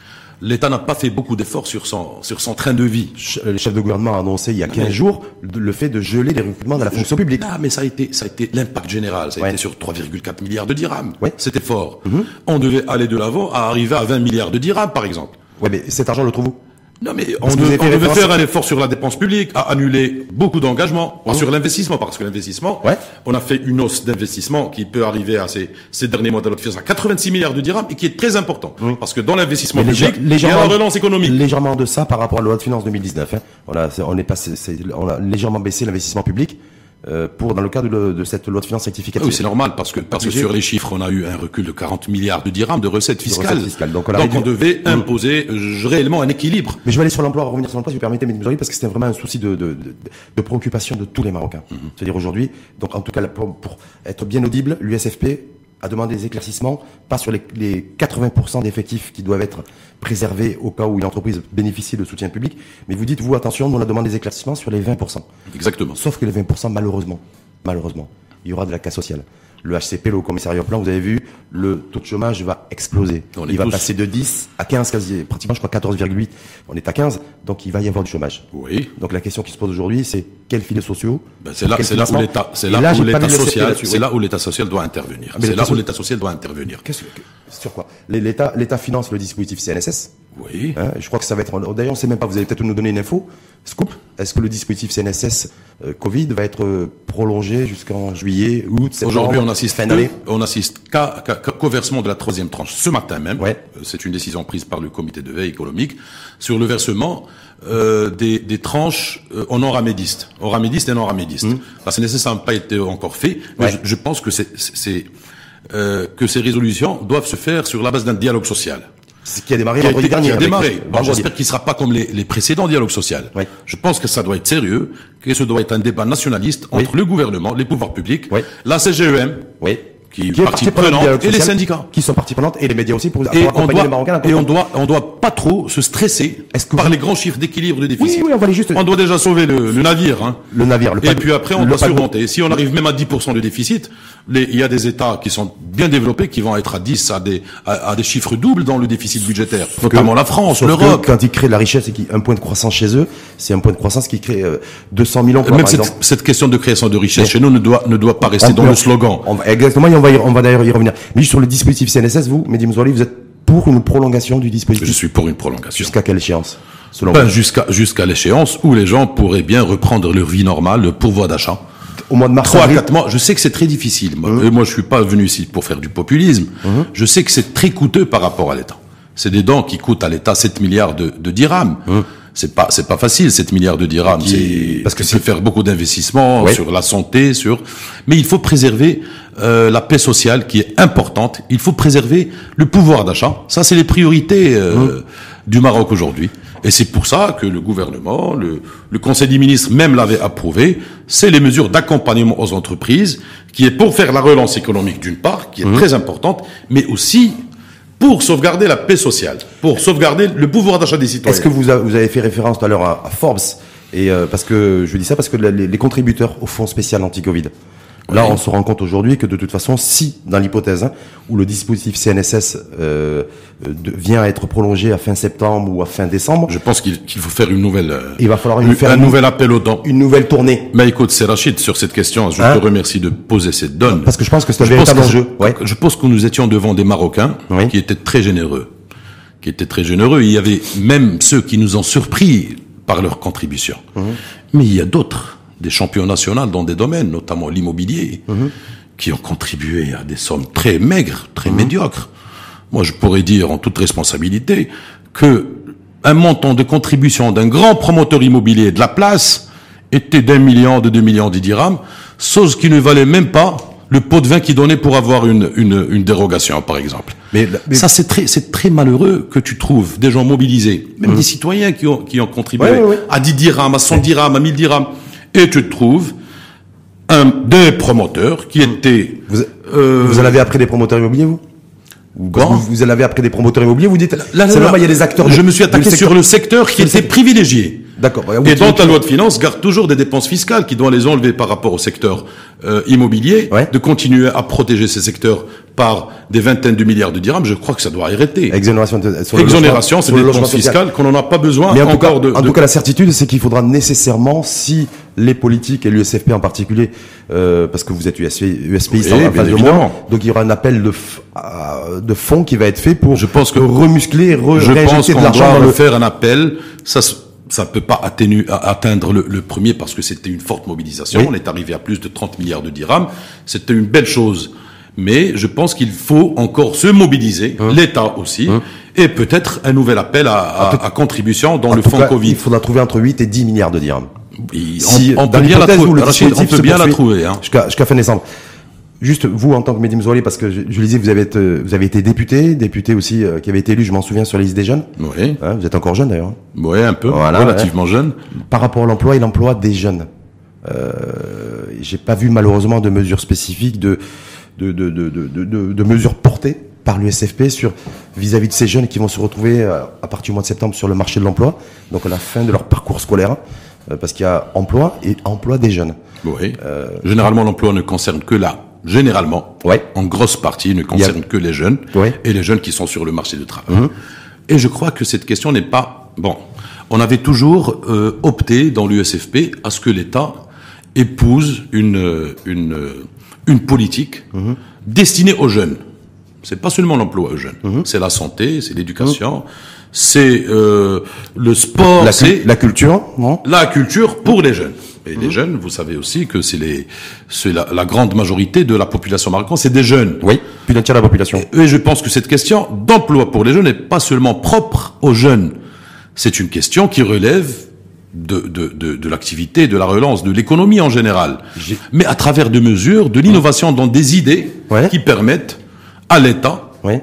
l'État n'a pas fait beaucoup d'efforts sur son, sur son train de vie. Le chef de gouvernement a annoncé il y a 15 jours le fait de geler les recrutements de la fonction publique. Ah, mais ça a été, ça a été l'impact général. Ça a été sur 3,4 milliards de dirhams. Ouais. C'était fort. Mhm. On devait aller de l'avant à arriver à 20 milliards de dirhams, par exemple. Ouais, mais cet argent, le trouve non, mais on, devait, faire un effort sur la dépense publique, à annuler beaucoup d'engagements, mmh. sur l'investissement, parce que l'investissement, on a fait une hausse d'investissement qui peut arriver à ces, ces derniers mois de à 86 milliards de dirhams et qui est très important. Parce que dans l'investissement public, il y a la relance économique. Légèrement de ça par rapport à la loi de finances 2019. Hein. On, a, on, est passé, on a légèrement baissé l'investissement public. Euh, pour dans le cadre de, cette loi de finances rectificative. oui, c'est normal parce que parce que sur les chiffres, on a eu un recul de 40 milliards de dirhams de recettes fiscales. Donc, on, devait imposer euh, réellement un équilibre. Mais je vais aller sur l'emploi, revenir sur l'emploi, si vous permettez, parce que c'était vraiment un souci de, de, de, préoccupation de tous les Marocains. Mmh. C'est-à-dire aujourd'hui, donc en tout cas pour, pour être bien audible, l'USFP a demandé des éclaircissements, pas sur les, les 80% d'effectifs qui doivent être préservés au cas où une entreprise bénéficie de soutien public, mais vous dites, vous, attention, nous on a demandé des éclaircissements sur les 20%. Exactement. Sauf que les 20%, malheureusement, malheureusement, il y aura de la casse sociale le HCP, le commissariat plan, vous avez vu, le taux de chômage va exploser. il va passer de 10 à 15, quasi, pratiquement, je crois 14,8. On est à 15, donc il va y avoir du chômage. Oui. Donc la question qui se pose aujourd'hui, c'est quels filets sociaux ben C'est là, là où l'État, c'est là, où l'État social, c'est là où l'État social doit intervenir. C'est là où l'État social doit intervenir. Que, sur quoi? L'État, l'État finance le dispositif CNSS. Oui. Hein, je crois que ça va être. D'ailleurs, on ne sait même pas. Vous allez peut-être nous donner une info. Scoop. Est-ce que le dispositif CNSS euh, Covid va être euh, prolongé jusqu'en juillet, août, septembre? Aujourd'hui, on assiste fin on assiste qu'au versement de la troisième tranche ce matin même. Ouais. Euh, c'est une décision prise par le comité de veille économique sur le versement euh, des, des, tranches euh, en non-ramédiste, en ramédiste et non ramédiste. Mmh. La CNSS n'a pas été encore fait, mais je, je, pense que c'est euh, que ces résolutions doivent se faire sur la base d'un dialogue social. Qui a démarré vendredi dernier. Qui a démarré. J'espère qu'il ne sera pas comme les, les précédents dialogues sociaux. Je pense que ça doit être sérieux, que ce doit être un débat nationaliste entre le gouvernement, les pouvoirs publics, la CGEM, oui qui, est partie prenante et les syndicats qui sont partie prenante et les médias aussi pour, et accompagner les Marocains. Et on doit on doit pas trop se stresser par les grands chiffres d'équilibre de déficit. Oui, oui, on va juste. On doit déjà sauver le, le navire. Hein. Le navire. Le et puis après on doit surmonter. Si on arrive même à 10% de déficit, il y a des États qui sont bien développés qui vont être à 10 à des à, des chiffres doubles dans le déficit budgétaire, notamment la France, l'Europe. Quand ils créent de la richesse et qu'un point de croissance chez eux, c'est un point de croissance qui crée 200 000 emplois. Même cette, cette, question de création de richesse chez nous ne doit ne doit pas rester dans le slogan. exactement. on va on va d'ailleurs y revenir mais sur le dispositif CNSS, vous, Mehdi Mouzouli, vous êtes pour une prolongation du dispositif Je suis pour une prolongation. Jusqu'à quelle échéance selon ben, Jusqu'à jusqu'à l'échéance où les gens pourraient bien reprendre leur vie normale, le pourvoi d'achat. au mois de mars. 3 à 4 mois. Je sais que c'est très difficile. Moi, mmh. moi, je suis pas venu ici pour faire du populisme. Mmh. Je sais que c'est très coûteux par rapport à l'État. C'est des dents qui coûtent à l'État 7 milliards de, de dirhams. Mmh. C'est pas c'est pas facile 7 milliards de dirhams. Qui... Parce que c'est faire beaucoup d'investissements sur la santé, sur. Mais il faut préserver euh, la paix sociale qui est importante. Il faut préserver le pouvoir d'achat. Ça, c'est les priorités euh, du Maroc aujourd'hui. Et c'est pour ça que le gouvernement, le, le Conseil des ministres même l'avait approuvé, c'est les mesures d'accompagnement aux entreprises, qui est pour faire la relance économique d'une part, qui est mmh. très importante, mais aussi pour sauvegarder la paix sociale, pour sauvegarder le pouvoir d'achat des citoyens. Est-ce que vous, avez fait référence tout à l'heure à, Forbes et euh, parce que je dis ça parce que les, les contributeurs au fonds spécial anti-Covid Là, on se rend compte aujourd'hui que de toute façon, si dans l'hypothèse hein, où le dispositif CNSS euh, vient à être prolongé à fin septembre ou à fin décembre, je pense qu'il faut faire une nouvelle. Euh, il va falloir une, faire un nouvel appel aux dents, une nouvelle tournée. Mais écoute, c'est Rachid sur cette question. Je hein te remercie de poser cette donne parce que je pense que c'est un véritable enjeu. Ouais. Je pense que nous étions devant des Marocains qui étaient très généreux, qui étaient très généreux. Il y avait même ceux qui nous ont surpris par leur contribution. Mmh. Mais il y a d'autres des champions nationaux dans des domaines, notamment l'immobilier, mhm. qui ont contribué à des sommes très maigres, très mhm. médiocres. Moi, je pourrais dire en toute responsabilité que un montant de contribution d'un grand promoteur immobilier de la place était d'un million, de deux millions de dirhams, chose qui ne valait même pas le pot de vin qui donnait pour avoir une, une, une dérogation, par exemple. Mais, ça, c'est très, c'est très malheureux que tu trouves des gens mobilisés, même mhm. des citoyens qui ont, qui ont contribué à 10 dirhams, à 100 dirhams, à 1000 dirhams et tu trouves un des promoteurs qui était. Vous, euh, vous en avez après des promoteurs immobiliers, vous? Vous, vous en avez après des promoteurs immobiliers, vous dites, là, là, il y a des acteurs. je me suis attaqué sur le secteur qui était privilégié. D'accord. Et dont la loi de finances garde toujours des dépenses fiscales qui doit les enlever par rapport au secteur euh, immobilier, de continuer à protéger ces secteurs par des vingtaines de milliards de dirhams, je crois que ça doit arrêter. Exonération, sur Exonération, c'est des dépenses fiscales qu'on n'en a pas besoin Mais en encore de, En tout cas, la certitude, c'est qu'il faudra nécessairement, si les politiques et l'USFP en particulier, euh, parce que vous êtes USP, USPI, oui, en face de moi, donc il y aura un appel de, de fonds qui va être fait pour je pense que remuscler, re je pense qu'on doit le... faire un appel. Ça, ça peut pas atténuer, atteindre le, le, premier parce que c'était une forte mobilisation. On est arrivé à plus de 30 milliards de dirhams. C'était une belle chose. Mais je pense qu'il faut encore se mobiliser, hein. l'État aussi, hein. et peut-être un nouvel appel à, à, contribution dans le fonds Covid. Il faudra trouver entre 8 et 10 milliards de dirhams. Si, on, peut bien la, trouver, on peut bien la trouver. Hein. Jusqu'à fin décembre. Juste vous en tant que Médim Zouali, parce que je, je disais, vous avez été, vous avez été député, député aussi euh, qui avait été élu, je m'en souviens, sur la liste des jeunes. Oui. Hein, vous êtes encore jeune d'ailleurs. Oui, un peu, relativement jeune. Par rapport à l'emploi et l'emploi des jeunes, euh, j'ai pas vu malheureusement de mesures spécifiques, de de, de, de, de, de mesures portées par l'USFP sur vis-à-vis de ces jeunes qui vont se retrouver euh, à partir du mois de septembre sur le marché de l'emploi, donc à la fin de leur parcours scolaire, parce qu'il y a emploi et emploi des jeunes. Oui. Euh, Généralement, l'emploi ne concerne que la généralement, ouais. en grosse partie, ne concerne que les jeunes et les jeunes qui sont sur le marché du travail. Mhm. Et je crois que cette question n'est pas bon. On avait toujours euh, opté dans l'USFP à ce que l'État épouse une une une politique mhm. destinée aux jeunes. C'est pas seulement l'emploi aux jeunes, mhm. c'est la santé, c'est l'éducation, c'est euh, le sport, la, c'est la culture, non? La culture pour les jeunes. Et les mhm. jeunes, vous savez aussi que c'est les, c'est la, la, grande majorité de la population marocaine, c'est des jeunes. Oui, plus d'un tiers de la population. Et, je pense que cette question d'emploi pour les jeunes n'est pas seulement propre aux jeunes. C'est une question qui relève de, de, de, de l'activité, de la relance, de l'économie en général. Mais à travers des mesures, de l'innovation dans des idées qui permettent à l'État oui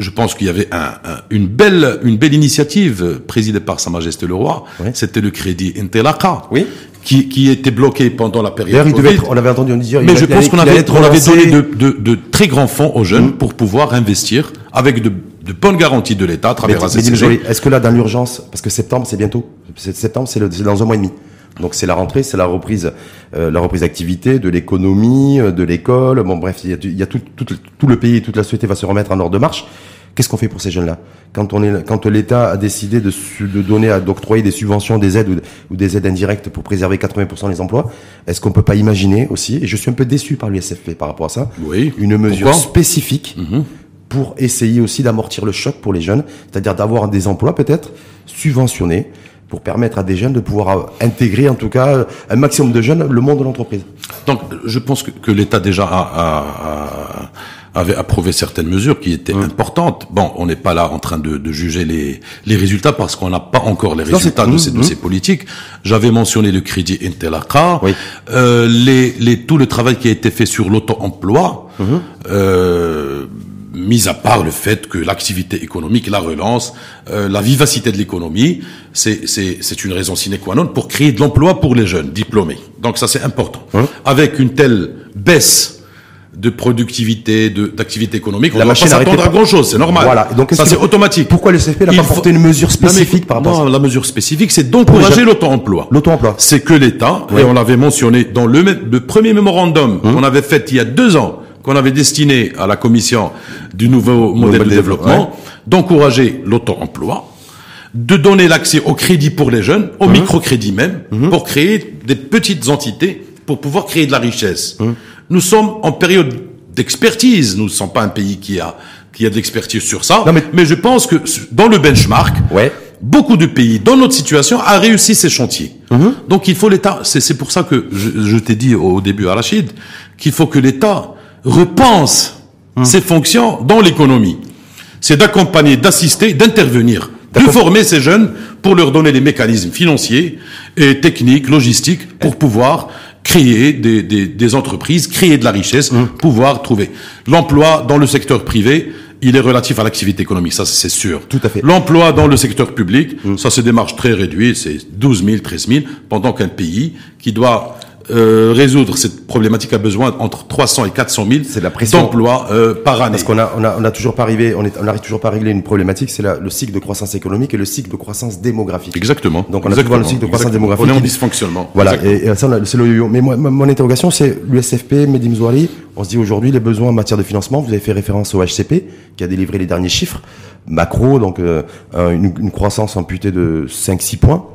je pense qu'il y avait un, une belle une belle initiative présidée par Sa Majesté le Roi. C'était le crédit Intelaka. Oui. Qui, qui était bloqué pendant la période. Il devait être, on avait entendu dire. Mais je pense qu'on avait, on avait donné de, de, de, très grands fonds aux jeunes mm. pour pouvoir investir avec de, de bonnes garanties de l'État à travers. Est-ce que là, dans l'urgence, parce que septembre, c'est bientôt. Septembre, c'est dans un mois et demi. Donc c'est la rentrée, c'est la reprise, euh, la reprise d'activité, de l'économie, euh, de l'école. Bon bref, il y a, il y a tout, tout, tout, le pays, toute la société va se remettre en ordre de marche. Qu'est-ce qu'on fait pour ces jeunes-là? Quand on est, quand l'État a décidé de, de donner, d'octroyer des subventions, des aides ou, des aides indirectes pour préserver 80% des emplois, est-ce qu'on peut pas imaginer aussi Et je suis un peu déçu par l'USFP par rapport à ça. Oui. Une mesure spécifique. Mhm. pour essayer aussi d'amortir le choc pour les jeunes, c'est-à-dire d'avoir des emplois peut-être subventionnés, pour permettre à des jeunes de pouvoir intégrer, en tout cas, un maximum de jeunes, le monde de l'entreprise. Donc, je pense que, que l'État déjà a, a, a avait approuvé certaines mesures qui étaient mmh. importantes. Bon, on n'est pas là en train de, de juger les, les, résultats parce qu'on n'a pas encore les résultats de, ces, de, ces, politiques. J'avais mentionné le crédit Intelacra, oui. euh, les, les, tout le travail qui a été fait sur l'auto-emploi, mmh. euh, mis à part le fait que l'activité économique, la relance, euh, la vivacité de l'économie, c'est une raison sine qua non pour créer de l'emploi pour les jeunes diplômés. Donc ça c'est important. Avec une telle baisse de productivité, d'activité économique, on la machine pas s'attendre à grand chose, c'est normal. Voilà. Donc, ça c'est automatique. Pourquoi le CFP n'a pas porté une mesure spécifique par rapport Non, la mesure spécifique, c'est d'encourager l'auto-emploi. L'auto-emploi. C'est que l'État, et on l'avait mentionné dans le, le premier mémorandum hum. qu'on avait fait il y a deux ans, qu'on avait destiné à la commission du nouveau modèle, de développement, d'encourager l'auto-emploi, de donner l'accès au crédit pour les jeunes, au hum. microcrédit même, hum. pour créer des petites entités pour pouvoir créer de la richesse. Nous sommes en période d'expertise. Nous ne sommes pas un pays qui a qui a de l'expertise sur ça. mais... je pense que dans le benchmark, ouais. beaucoup de pays, dans notre situation, a réussi ces chantiers. Donc il faut l'État. C'est pour ça que je, je t'ai dit au début à Rachid qu'il faut que l'État repense mhm. ses fonctions dans l'économie. C'est d'accompagner, d'assister, d'intervenir, de former ces jeunes pour leur donner les mécanismes financiers et techniques, logistiques pour pouvoir créer des, des, des, entreprises, créer de la richesse, mmh. pouvoir trouver l'emploi dans le secteur privé. Il est relatif à l'activité économique, ça c'est sûr. Tout à fait. L'emploi dans le secteur public, mmh. ça des marges très réduites, c'est 12 000, 13 000, pendant qu'un pays qui doit euh, résoudre cette problématique a besoin entre 300 et 400 000 d'emplois euh, par année. Parce qu'on a, on a, on a toujours pas arrivé, on n'arrive toujours pas à régler une problématique, c'est le cycle de croissance économique et le cycle de croissance démographique. Exactement. Donc on a toujours le cycle de croissance démographique. On est en dysfonctionnement. Voilà. Et, ça, c'est le yo-yo. Mais moi, mon interrogation, c'est l'USFP, Medim Zouari. On se dit aujourd'hui les besoins en matière de financement. Vous avez fait référence au HCP qui a délivré les derniers chiffres macro, donc euh, une, une croissance amputée de 5-6 points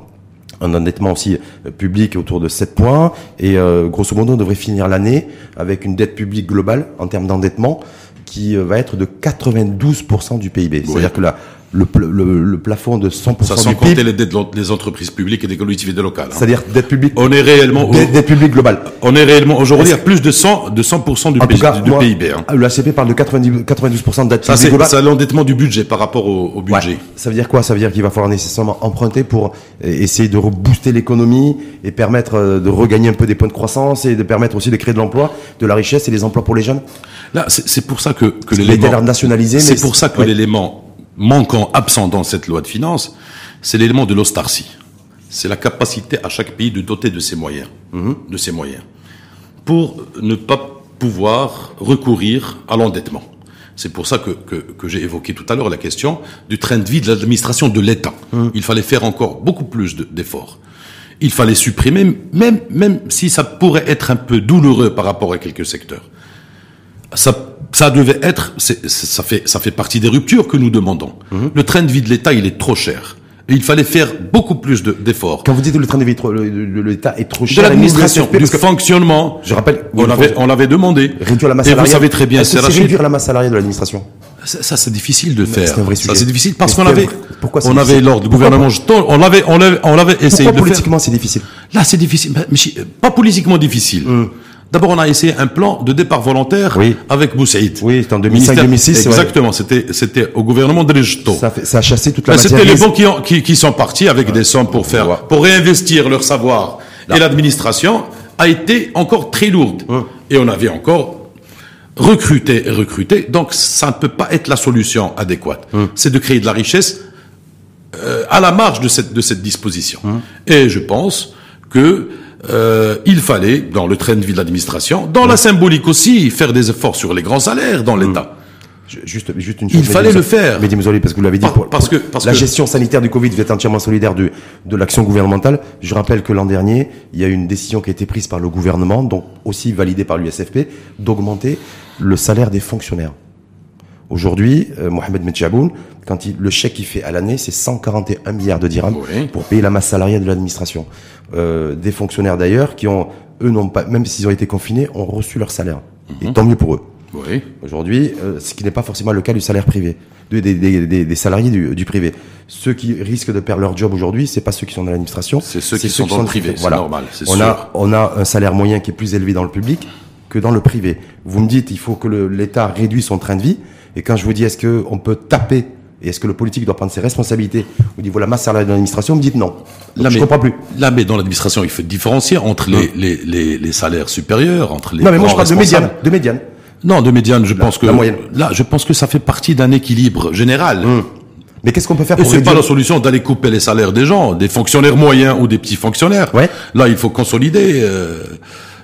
un endettement aussi euh, public autour de 7 points et euh, grosso modo on devrait finir l'année avec une dette publique globale en termes d'endettement qui euh, va être de 92% du PIB. C'est-à-dire que la, le, le, le, plafond de 100% Ça sans compter les dettes des entreprises publiques et des collectivités locales. Hein. C'est-à-dire dette publique. On est réellement dette, dette publique globale. On est réellement aujourd'hui à plus de 100 de 100% du, du, PIB. Hein. Le ACP parle de 90 92% de dette ça, publique globale. C'est l'endettement du budget par rapport au, au budget. Ouais. Ça veut dire quoi? Ça veut dire qu'il va falloir nécessairement emprunter pour essayer de rebooster l'économie et permettre euh, de regagner un peu des points de croissance et de permettre aussi de créer de l'emploi, de la richesse et des emplois pour les jeunes? Là, c'est pour ça que, que l'élément nationalisé. C'est pour ça que l'élément manquant, absent dans cette loi de finances, c'est l'élément de l'ostarcie. C'est la capacité à chaque pays de doter de ses moyens, mhm. de ses moyens, pour ne pas pouvoir recourir à l'endettement. C'est pour ça que, que, que j'ai évoqué tout à l'heure la question du train de vie de l'administration de l'État. Mhm. Il fallait faire encore beaucoup plus d'efforts. Il fallait supprimer, même, même si ça pourrait être un peu douloureux par rapport à quelques secteurs. Ça ça devait être, ça fait, ça fait partie des ruptures que nous demandons. Mhm. Le train de vie de l'État, il est trop cher. Et il fallait faire beaucoup plus d'efforts. Quand vous dites que le train de vie de l'État est trop cher, de l'administration, du fonctionnement. Je rappelle, on l'avait, on l'avait demandé. Réduire la masse salariale. Et vous savez très bien, c'est réduire la masse salariale de l'administration? Ça, c'est difficile de faire. C'est un vrai sujet. C'est difficile parce qu'on avait, pourquoi on avait lors du gouvernement, on l'avait, on l'avait, on l'avait essayé de politiquement, c'est difficile? Là, c'est difficile. Mais, pas politiquement difficile. D'abord, on a essayé un plan de départ volontaire avec Boussaïd. Oui, c'était en 2005-2006. Exactement, c'était c'était au gouvernement de l'Égypte. Ça, ça, a chassé toute la C'était les banques qui, ont, qui, qui, sont partis avec des sommes pour faire, pour réinvestir leur savoir. Et l'administration a été encore très lourde. Et on avait encore recruté et recruté. Donc, ça ne peut pas être la solution adéquate. C'est de créer de la richesse euh, à la marge de cette, de cette disposition. Et je pense que euh, il fallait, dans le train de vie de l'administration, dans la symbolique aussi, faire des efforts sur les grands salaires dans l'État. Juste, juste une chose. Il fallait le faire. Mais parce que vous l'avez dit, parce que parce la gestion sanitaire du Covid est entièrement solidaire de, de l'action gouvernementale. Je rappelle que l'an dernier, il y a une décision qui a été prise par le gouvernement, donc aussi validée par l'USFP, d'augmenter le salaire des fonctionnaires. Aujourd'hui, euh, Mohamed Medjaboun, quand il, le chèque qu'il fait à l'année, c'est 141 milliards de dirhams pour payer la masse salariale de l'administration. Euh, des fonctionnaires d'ailleurs qui ont, eux n'ont pas, même s'ils ont été confinés, ont reçu leur salaire. Et mhm. tant mieux pour eux. Oui. Aujourd'hui, euh, ce qui n'est pas forcément le cas du salaire privé, des, des, des, des salariés du, du, privé. Ceux qui risquent de perdre leur job aujourd'hui, c'est pas ceux qui sont dans l'administration, c'est ceux, qui, sont dans le privé. C'est normal. On sûr. a on a un salaire moyen qui est plus élevé dans le public que dans le privé. Vous me dites, il faut que l'État réduise son train de vie. Et quand je vous dis, est-ce que on peut taper et est-ce que le politique doit prendre ses responsabilités au niveau de la masse salariale de l'administration Vous me dites non. là, je comprends plus. Là, mais dans l'administration, il faut différencier entre les, les, les, les, salaires supérieurs, entre les. Non, mais moi je parle de médiane. De médiane. Non, de médiane, je pense que là, je pense que ça fait partie d'un équilibre général. Hum. Mais qu'est-ce qu'on peut faire pour C'est pas la solution d'aller couper les salaires des gens, des fonctionnaires moyens ou des petits fonctionnaires. Ouais. Là, il faut consolider. Euh,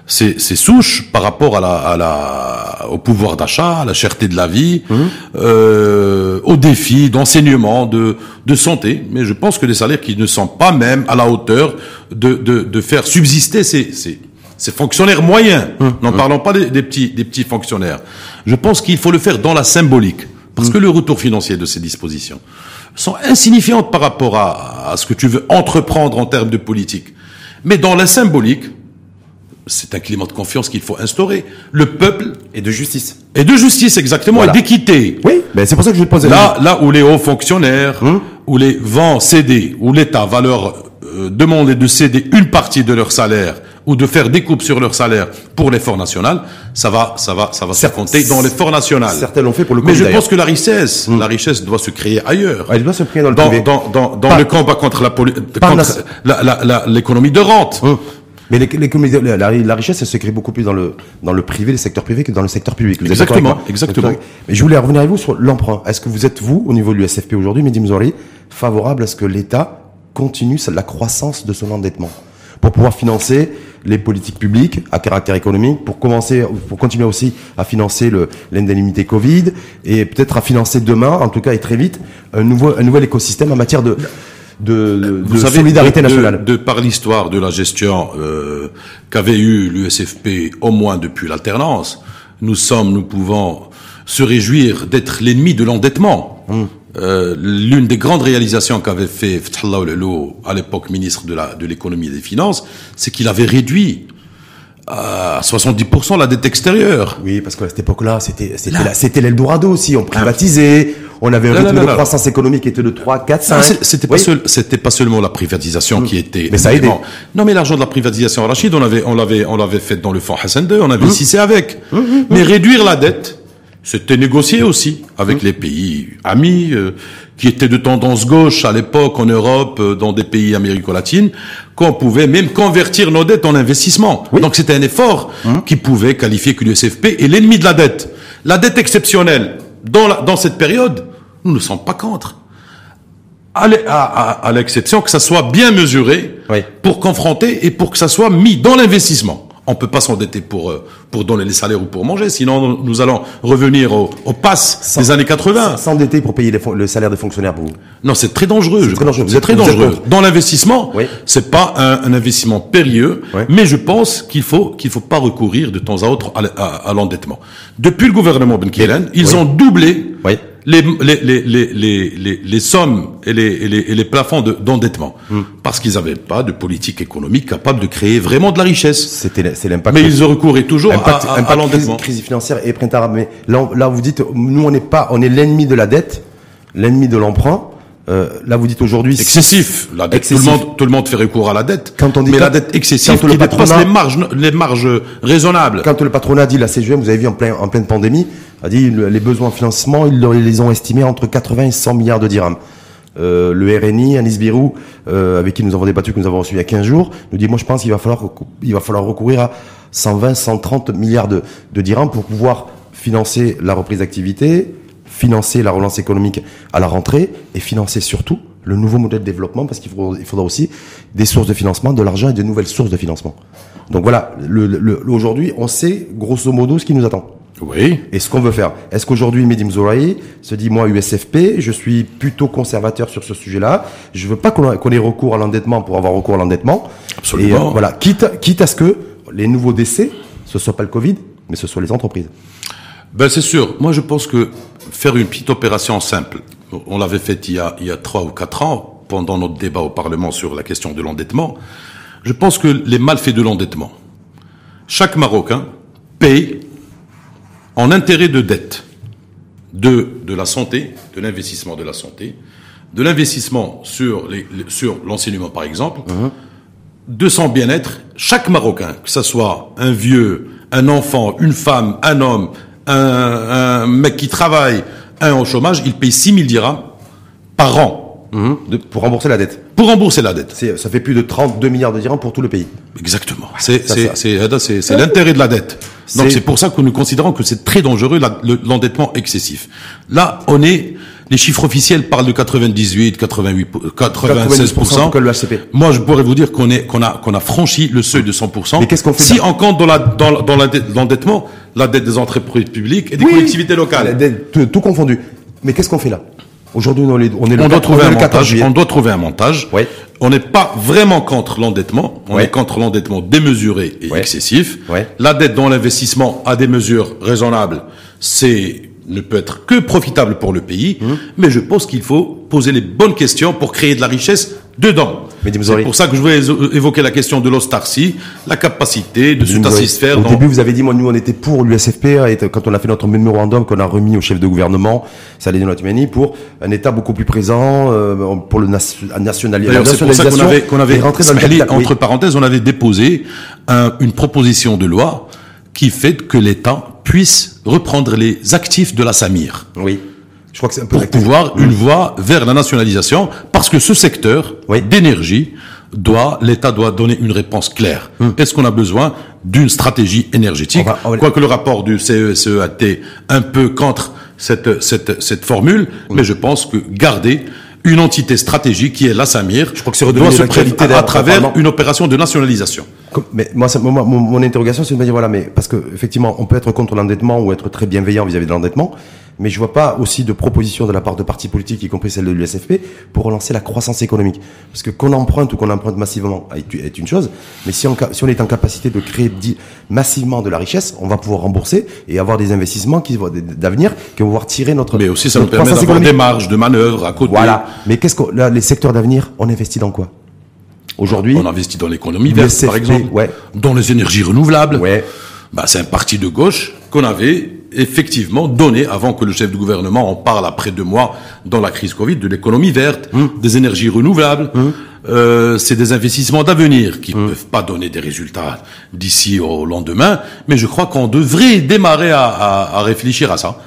ces, ces, souches par rapport à la, à la, au pouvoir d'achat, à la cherté de la vie, mmh. euh, aux défis d'enseignement, de, de santé. Mais je pense que les salaires qui ne sont pas même à la hauteur de, de, de faire subsister ces, ces, ces fonctionnaires moyens. Mmh. N'en mmh. parlons pas des, des, petits, des petits fonctionnaires. Je pense qu'il faut le faire dans la symbolique. Parce que le retour financier de ces dispositions sont insignifiantes par rapport à, à ce que tu veux entreprendre en termes de politique. Mais dans la symbolique, c'est un climat de confiance qu'il faut instaurer. Le peuple et de justice. Et de justice exactement voilà. et d'équité. Oui, mais c'est pour ça que je pose là là où les hauts fonctionnaires, hum? où les vents cédés, où l'État va leur euh, demander de céder une partie de leur salaire ou de faire des coupes sur leur salaire pour l'effort national, ça va, ça va, ça va se compter dans l'effort national. Certains l'ont fait pour le Mais je pense que la richesse, mmh. la richesse doit se créer ailleurs. Elle doit se créer dans le dans, dans, dans, dans le combat contre la contre l'économie la, de rente. Mmh. Mais la, la, la, richesse, elle se crée beaucoup plus dans le, dans le privé, le secteur privé, que dans le secteur public. Vous exactement, exactement. Mais je voulais revenir avec vous sur l'emprunt. Est-ce que vous êtes, vous, au niveau de l'USFP aujourd'hui, Mehdi Mzouri, favorable à ce que l'État continue la croissance de son endettement pour pouvoir financer les politiques publiques à caractère économique, pour commencer, pour continuer aussi à financer l'indemnité Covid et peut-être à financer demain, en tout cas et très vite, un nouveau, un nouvel écosystème en matière de de, de, solidarité nationale. De, par l'histoire de la gestion euh, qu'avait eu l'USFP au moins depuis l'alternance, nous sommes, nous pouvons se réjouir d'être l'ennemi de l'endettement. Hum. Euh, L'une des grandes réalisations qu'avait fait Fethallah à l'époque ministre de la de l'économie et des finances, c'est qu'il avait réduit à 70% la dette extérieure. Oui, parce qu'à cette époque-là, c'était c'était l'Eldorado aussi. On privatisait, on avait un rythme de croissance économique qui était de 3, 4, 5. C'était pas, c'était pas seulement la privatisation qui était. Mais ça a aidé. Non, mais l'argent de la privatisation, Rachid, on l'avait, on l'avait, on l'avait fait dans le fonds Hassan II, on avait mmh. avec. Mmh, mmh, mais réduire la dette, c'était négocié aussi avec les pays amis euh, qui étaient de tendance gauche à l'époque en Europe, euh, dans des pays américo-latines, qu'on pouvait même convertir nos dettes en investissement. Donc c'était un effort qui pouvait qualifier que l'USFP est l'ennemi de la dette. La dette exceptionnelle dans, la, dans cette période, nous ne sommes pas contre. À l'exception que ça soit bien mesuré oui. pour confronter et pour que ça soit mis dans l'investissement. On peut pas s'endetter pour euh, pour donner les salaires ou pour manger, sinon nous allons revenir au, au pass des années 80. S'endetter pour payer les, le salaire des fonctionnaires pour vous? Non, c'est très dangereux. C'est très dangereux. C'est très dangereux. Dans l'investissement, oui. c'est pas un, un, investissement périlleux, oui. mais je pense qu'il faut qu'il faut pas recourir de temps à autre à, à, à l'endettement. Depuis le gouvernement Ben Kelen, ils oui. ont doublé oui les, les, les, les, les, les sommes et les, et les, et les plafonds d'endettement. De, mm. Parce qu'ils n'avaient pas de politique économique capable de créer vraiment de la richesse. C'était c'est l'impact. Mais ils recouraient toujours à, à, l'endettement. Crise, crise, financière et printemps arabe. Mais là, là, vous dites, nous, on n'est pas, on est l'ennemi de la dette, l'ennemi de l'emprunt. Euh, là, vous dites aujourd'hui excessif. La dette, excessif. Tout le monde, tout le monde fait recours à la dette. Quand on dit mais quand, la dette excessive quand qui dépasse les marges, les marges raisonnables. Quand le patronat dit la CGM, vous avez vu en plein, en pleine pandémie, a dit les besoins en financement, ils les ont estimés entre 80 et 100 milliards de dirhams. Euh, le RNI, Anis Birou, euh, avec qui nous avons débattu, que nous avons reçu il y a 15 jours, nous dit moi je pense qu'il va falloir il va falloir recourir à 120, 130 milliards de, de dirhams pour pouvoir financer la reprise d'activité, financer la relance économique à la rentrée et financer surtout le nouveau modèle de développement parce qu'il faudra, il faudra aussi des sources de financement, de l'argent et de nouvelles sources de financement. Donc voilà, le, le, aujourd'hui, on sait grosso modo ce qui nous attend. Oui. Et ce qu'on veut faire. Est-ce qu'aujourd'hui, Medim Zoraï se dit, moi, USFP, je suis plutôt conservateur sur ce sujet-là. Je veux pas qu'on qu ait recours à l'endettement pour avoir recours à l'endettement. Absolument. Et euh, voilà. Quitte, quitte à ce que les nouveaux décès, ce soit pas le Covid, mais ce soit les entreprises. Ben, c'est sûr. Moi, je pense que faire une petite opération simple, on l'avait fait il y a, il y a trois ou quatre ans, pendant notre débat au Parlement sur la question de l'endettement. Je pense que les malfaits de l'endettement, chaque Marocain paye en intérêt de dette de, de la santé, de l'investissement de la santé, de l'investissement sur les, sur l'enseignement par exemple, de son bien-être, chaque Marocain, que ce soit un vieux, un enfant, une femme, un homme, un, un mec qui travaille, un au chômage, il paye 6 000 dirhams par an de, pour rembourser la dette. Pour rembourser la dette. Ça fait plus de 32 milliards de dirhams pour tout le pays. Exactement. C'est c'est l'intérêt de la dette. Donc c'est pour ça que nous considérons que c'est très dangereux l'endettement excessif. Là, on est les chiffres officiels parlent de 98, 88, 96% Moi, je pourrais vous dire qu'on est qu'on a qu'on a franchi le seuil de 100% Mais qu'est-ce qu'on fait Si on compte dans la dans, dans l'endettement la dette des entreprises publiques et des collectivités locales, tout, tout confondu. Mais qu'est-ce qu'on fait là Aujourd'hui, on, est, on, est on doit trouver un montage. On doit trouver un montage. On n'est pas vraiment contre l'endettement. On est contre l'endettement démesuré et excessif. La dette dans l'investissement à des mesures raisonnables, c'est ne peut être que profitable pour le pays. Hum. Mais je pense qu'il faut poser les bonnes questions pour créer de la richesse dedans. C'est pour ça que je voulais évoquer la question de l'ostarcie, la capacité de se satisfaire. Au début, vous avez dit, moi, nous, on était pour l'USFP, et quand on a fait notre mémorandum qu'on a remis au chef de gouvernement, Saladin Otmani, pour un État beaucoup plus présent, euh, pour le nationalisation. C'est pour ça qu'on avait, qu'on avait rentré dans entre parenthèses, on avait déposé une proposition de loi qui fait que l'État puisse reprendre les actifs de la Samir. Oui. Je crois que c'est un peu pour pouvoir une voie vers la nationalisation, parce que ce secteur d'énergie doit, l'État doit donner une réponse claire. Hum. Est-ce qu'on a besoin d'une stratégie énergétique? Quoique le rapport du CESE a été un peu contre cette, cette, cette formule, mais je pense que garder une entité stratégique qui est la Samir je crois que doit se préviter à travers une opération de nationalisation. Mais moi, ça, mon, mon, interrogation, c'est de me dire voilà, mais parce que effectivement, on peut être contre l'endettement ou être très bienveillant vis-à-vis de l'endettement, mais je vois pas aussi de propositions de la part de partis politiques, y compris celle de l'USFP, pour relancer la croissance économique. Parce que qu'on emprunte ou qu'on emprunte massivement est une chose, mais si on, si on est en capacité de créer massivement de la richesse, on va pouvoir rembourser et avoir des investissements qui d'avenir qui vont pouvoir tirer notre. Mais aussi, ça nous permet d'avoir des marges de manœuvre à côté. Voilà. Mais qu'est-ce que les secteurs d'avenir, on investit dans quoi? Aujourd'hui, on investit dans l'économie verte, par exemple, ouais. dans les énergies renouvelables. Ouais. Bah, c'est un parti de gauche qu'on avait effectivement donné, avant que le chef du gouvernement en parle après deux mois dans la crise Covid, de l'économie verte, hum. des énergies renouvelables. Hum. Euh, c'est des investissements d'avenir qui ne hum. peuvent pas donner des résultats d'ici au lendemain, mais je crois qu'on devrait démarrer à, à, à, réfléchir à ça.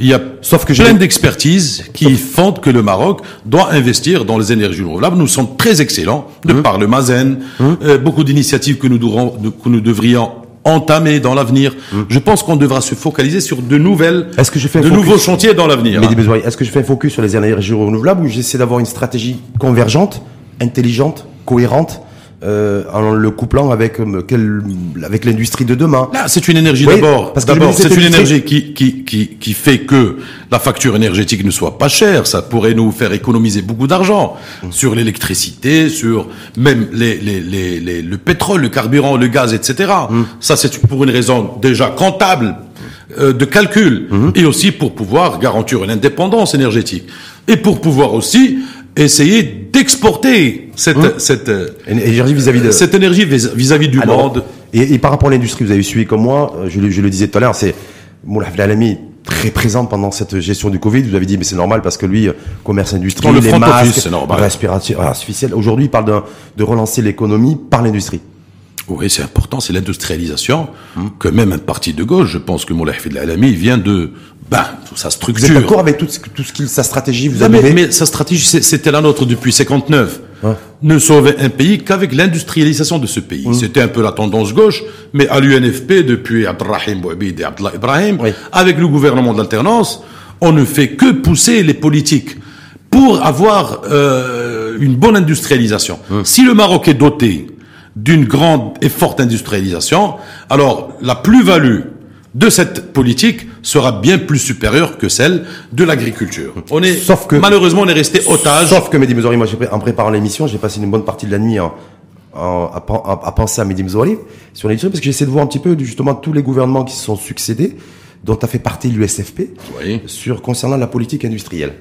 Il y a Sauf que plein d'expertises qui font que le Maroc doit investir dans les énergies renouvelables. Nous sommes très excellents de par le Mazen, euh, beaucoup d'initiatives que nous, que nous devrions entamé dans l'avenir. Hum. Je pense qu'on devra se focaliser sur de nouvelles, est-ce que je fais de nouveaux chantiers dans l'avenir. Mais est-ce que je fais un focus sur les énergies renouvelables ou j'essaie d'avoir une stratégie convergente, intelligente, cohérente euh, en le couplant avec euh, quel, avec l'industrie de demain. Là, c'est une énergie d'abord. Parce d'abord, c'est une énergie qui, qui, qui, qui fait que la facture énergétique ne soit pas chère. Ça pourrait nous faire économiser beaucoup d'argent mmh. sur l'électricité, sur même les, les, les, les, le pétrole, le carburant, le gaz, etc. Mmh. Ça, c'est pour une raison déjà comptable euh, de calcul mmh. et aussi pour pouvoir garantir une indépendance énergétique et pour pouvoir aussi essayer d'exporter cette, hum. cette énergie vis-à-vis de cette énergie vis-à-vis du monde. Et, par rapport à l'industrie, vous avez suivi comme moi, euh, je, je le disais tout à l'heure, c'est Moulaf Lalami très présent pendant cette gestion du Covid. Vous avez dit, mais c'est normal parce que lui, euh, commerce industriel, les masques, respiration artificielle. Aujourd'hui, il parle de, de relancer l'économie par l'industrie. Oui, c'est important, c'est l'industrialisation hum. que même un parti de gauche, je pense que Moulay Hafid Alami vient de ben, sa structure. Vous êtes d'accord avec tout, tout ce qu'il, sa stratégie vous avez mais, mais, sa stratégie, c'était la nôtre depuis 59. Ne sauver un pays qu'avec l'industrialisation de ce pays. Hum. C'était un peu la tendance gauche, mais à l'UNFP, depuis Abdelrahim Bouabid et Abdallah Ibrahim, avec le gouvernement d'alternance, on ne fait que pousser les politiques pour avoir euh, une bonne industrialisation. Hum. Si le Maroc est doté d'une grande et forte industrialisation, alors la plus-value de cette politique sera bien plus supérieure que celle de l'agriculture. On est, sauf que, malheureusement, on est resté otage. Sauf que Mehdi Mzouri, moi, en préparant l'émission, j'ai passé une bonne partie de la nuit à, penser à Mehdi Mzouri sur l'industrie, parce que j'essaie de voir un petit peu, justement, tous les gouvernements qui se sont succédés, dont a fait partie l'USFP, sur concernant la politique industrielle.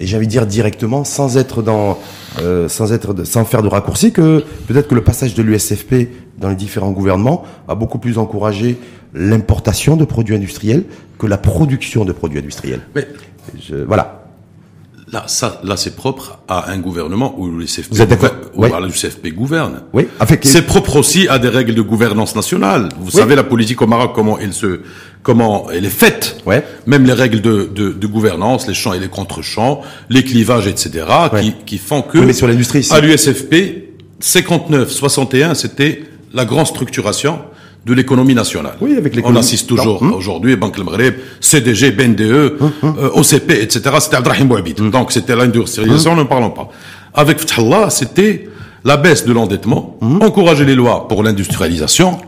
Et j'ai envie de dire directement, sans être dans, euh, sans être, sans faire de raccourci, que peut-être que le passage de l'USFP dans les différents gouvernements a beaucoup plus encouragé l'importation de produits industriels que la production de produits industriels. Mais je, voilà. Là, ça, là, c'est propre à un gouvernement où l'USFP, Vous êtes d'accord oui. gouverne. Oui. C'est propre aussi à des règles de gouvernance nationale. Vous savez, la politique au Maroc, comment elle se, comment elle est faite. Ouais. Même les règles de, de, de gouvernance, les champs et les contre-champs, les clivages, etc., qui, qui font que. mais sur l'industrie. À l'USFP, 59, 61, c'était la grande structuration de l'économie nationale. Oui, avec On assiste toujours hum. aujourd'hui, Banque Maghreb, CDG, BNDE, hum, hum. Euh, OCP, etc. C'était Abdrahim Bouhabid. Donc c'était l'industrialisation, ne parlons pas. Avec Fathallah, c'était la baisse de l'endettement, encourager les lois pour l'industrialisation,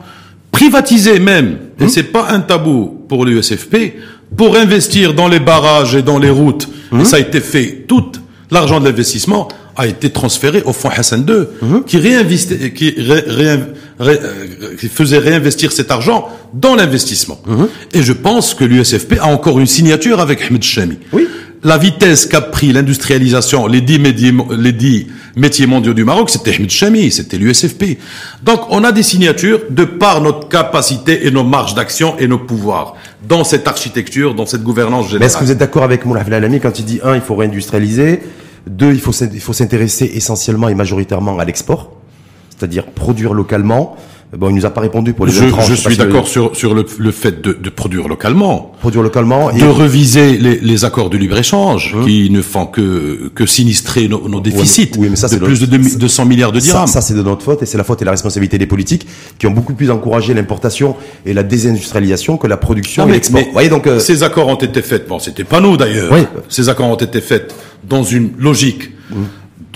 privatiser même, et c'est pas un tabou pour l'USFP, pour investir dans les barrages et dans les routes. Et ça a été fait, tout l'argent de l'investissement a été transféré au fonds Hassan II, mhm. qui, qui, euh, qui, faisait réinvestir cet argent dans l'investissement. Et je pense que l'USFP a encore une signature avec Ahmed Chami. Oui. La vitesse qu'a pris l'industrialisation, les dix, métiers, mondiaux du Maroc, c'était Ahmed Chami, c'était l'USFP. Donc on a des signatures de par notre capacité et nos marges d'action et nos pouvoirs dans cette architecture, dans cette gouvernance générale. Est-ce que vous êtes d'accord avec Moulaf Alami quand il dit, un, il faut réindustrialiser, deux, il faut s'intéresser essentiellement et majoritairement à l'export, c'est-à-dire produire localement, Bon, il nous a pas répondu pour les Je, je suis d'accord sur, sur le, le fait de, de, produire localement. Produire localement. Et... De reviser les, les accords de libre-échange hum. qui ne font que, que sinistrer nos, nos déficits oui, mais ça, de plus de 200 milliards de dirhams. Ça, ça c'est de notre faute et c'est la faute et la responsabilité des politiques qui ont beaucoup plus encouragé l'importation et la désindustrialisation que la production et l'export. voyez donc euh... Ces accords ont été faits, bon, c'était pas nous d'ailleurs. Oui. Ces accords ont été faits dans une logique. Hum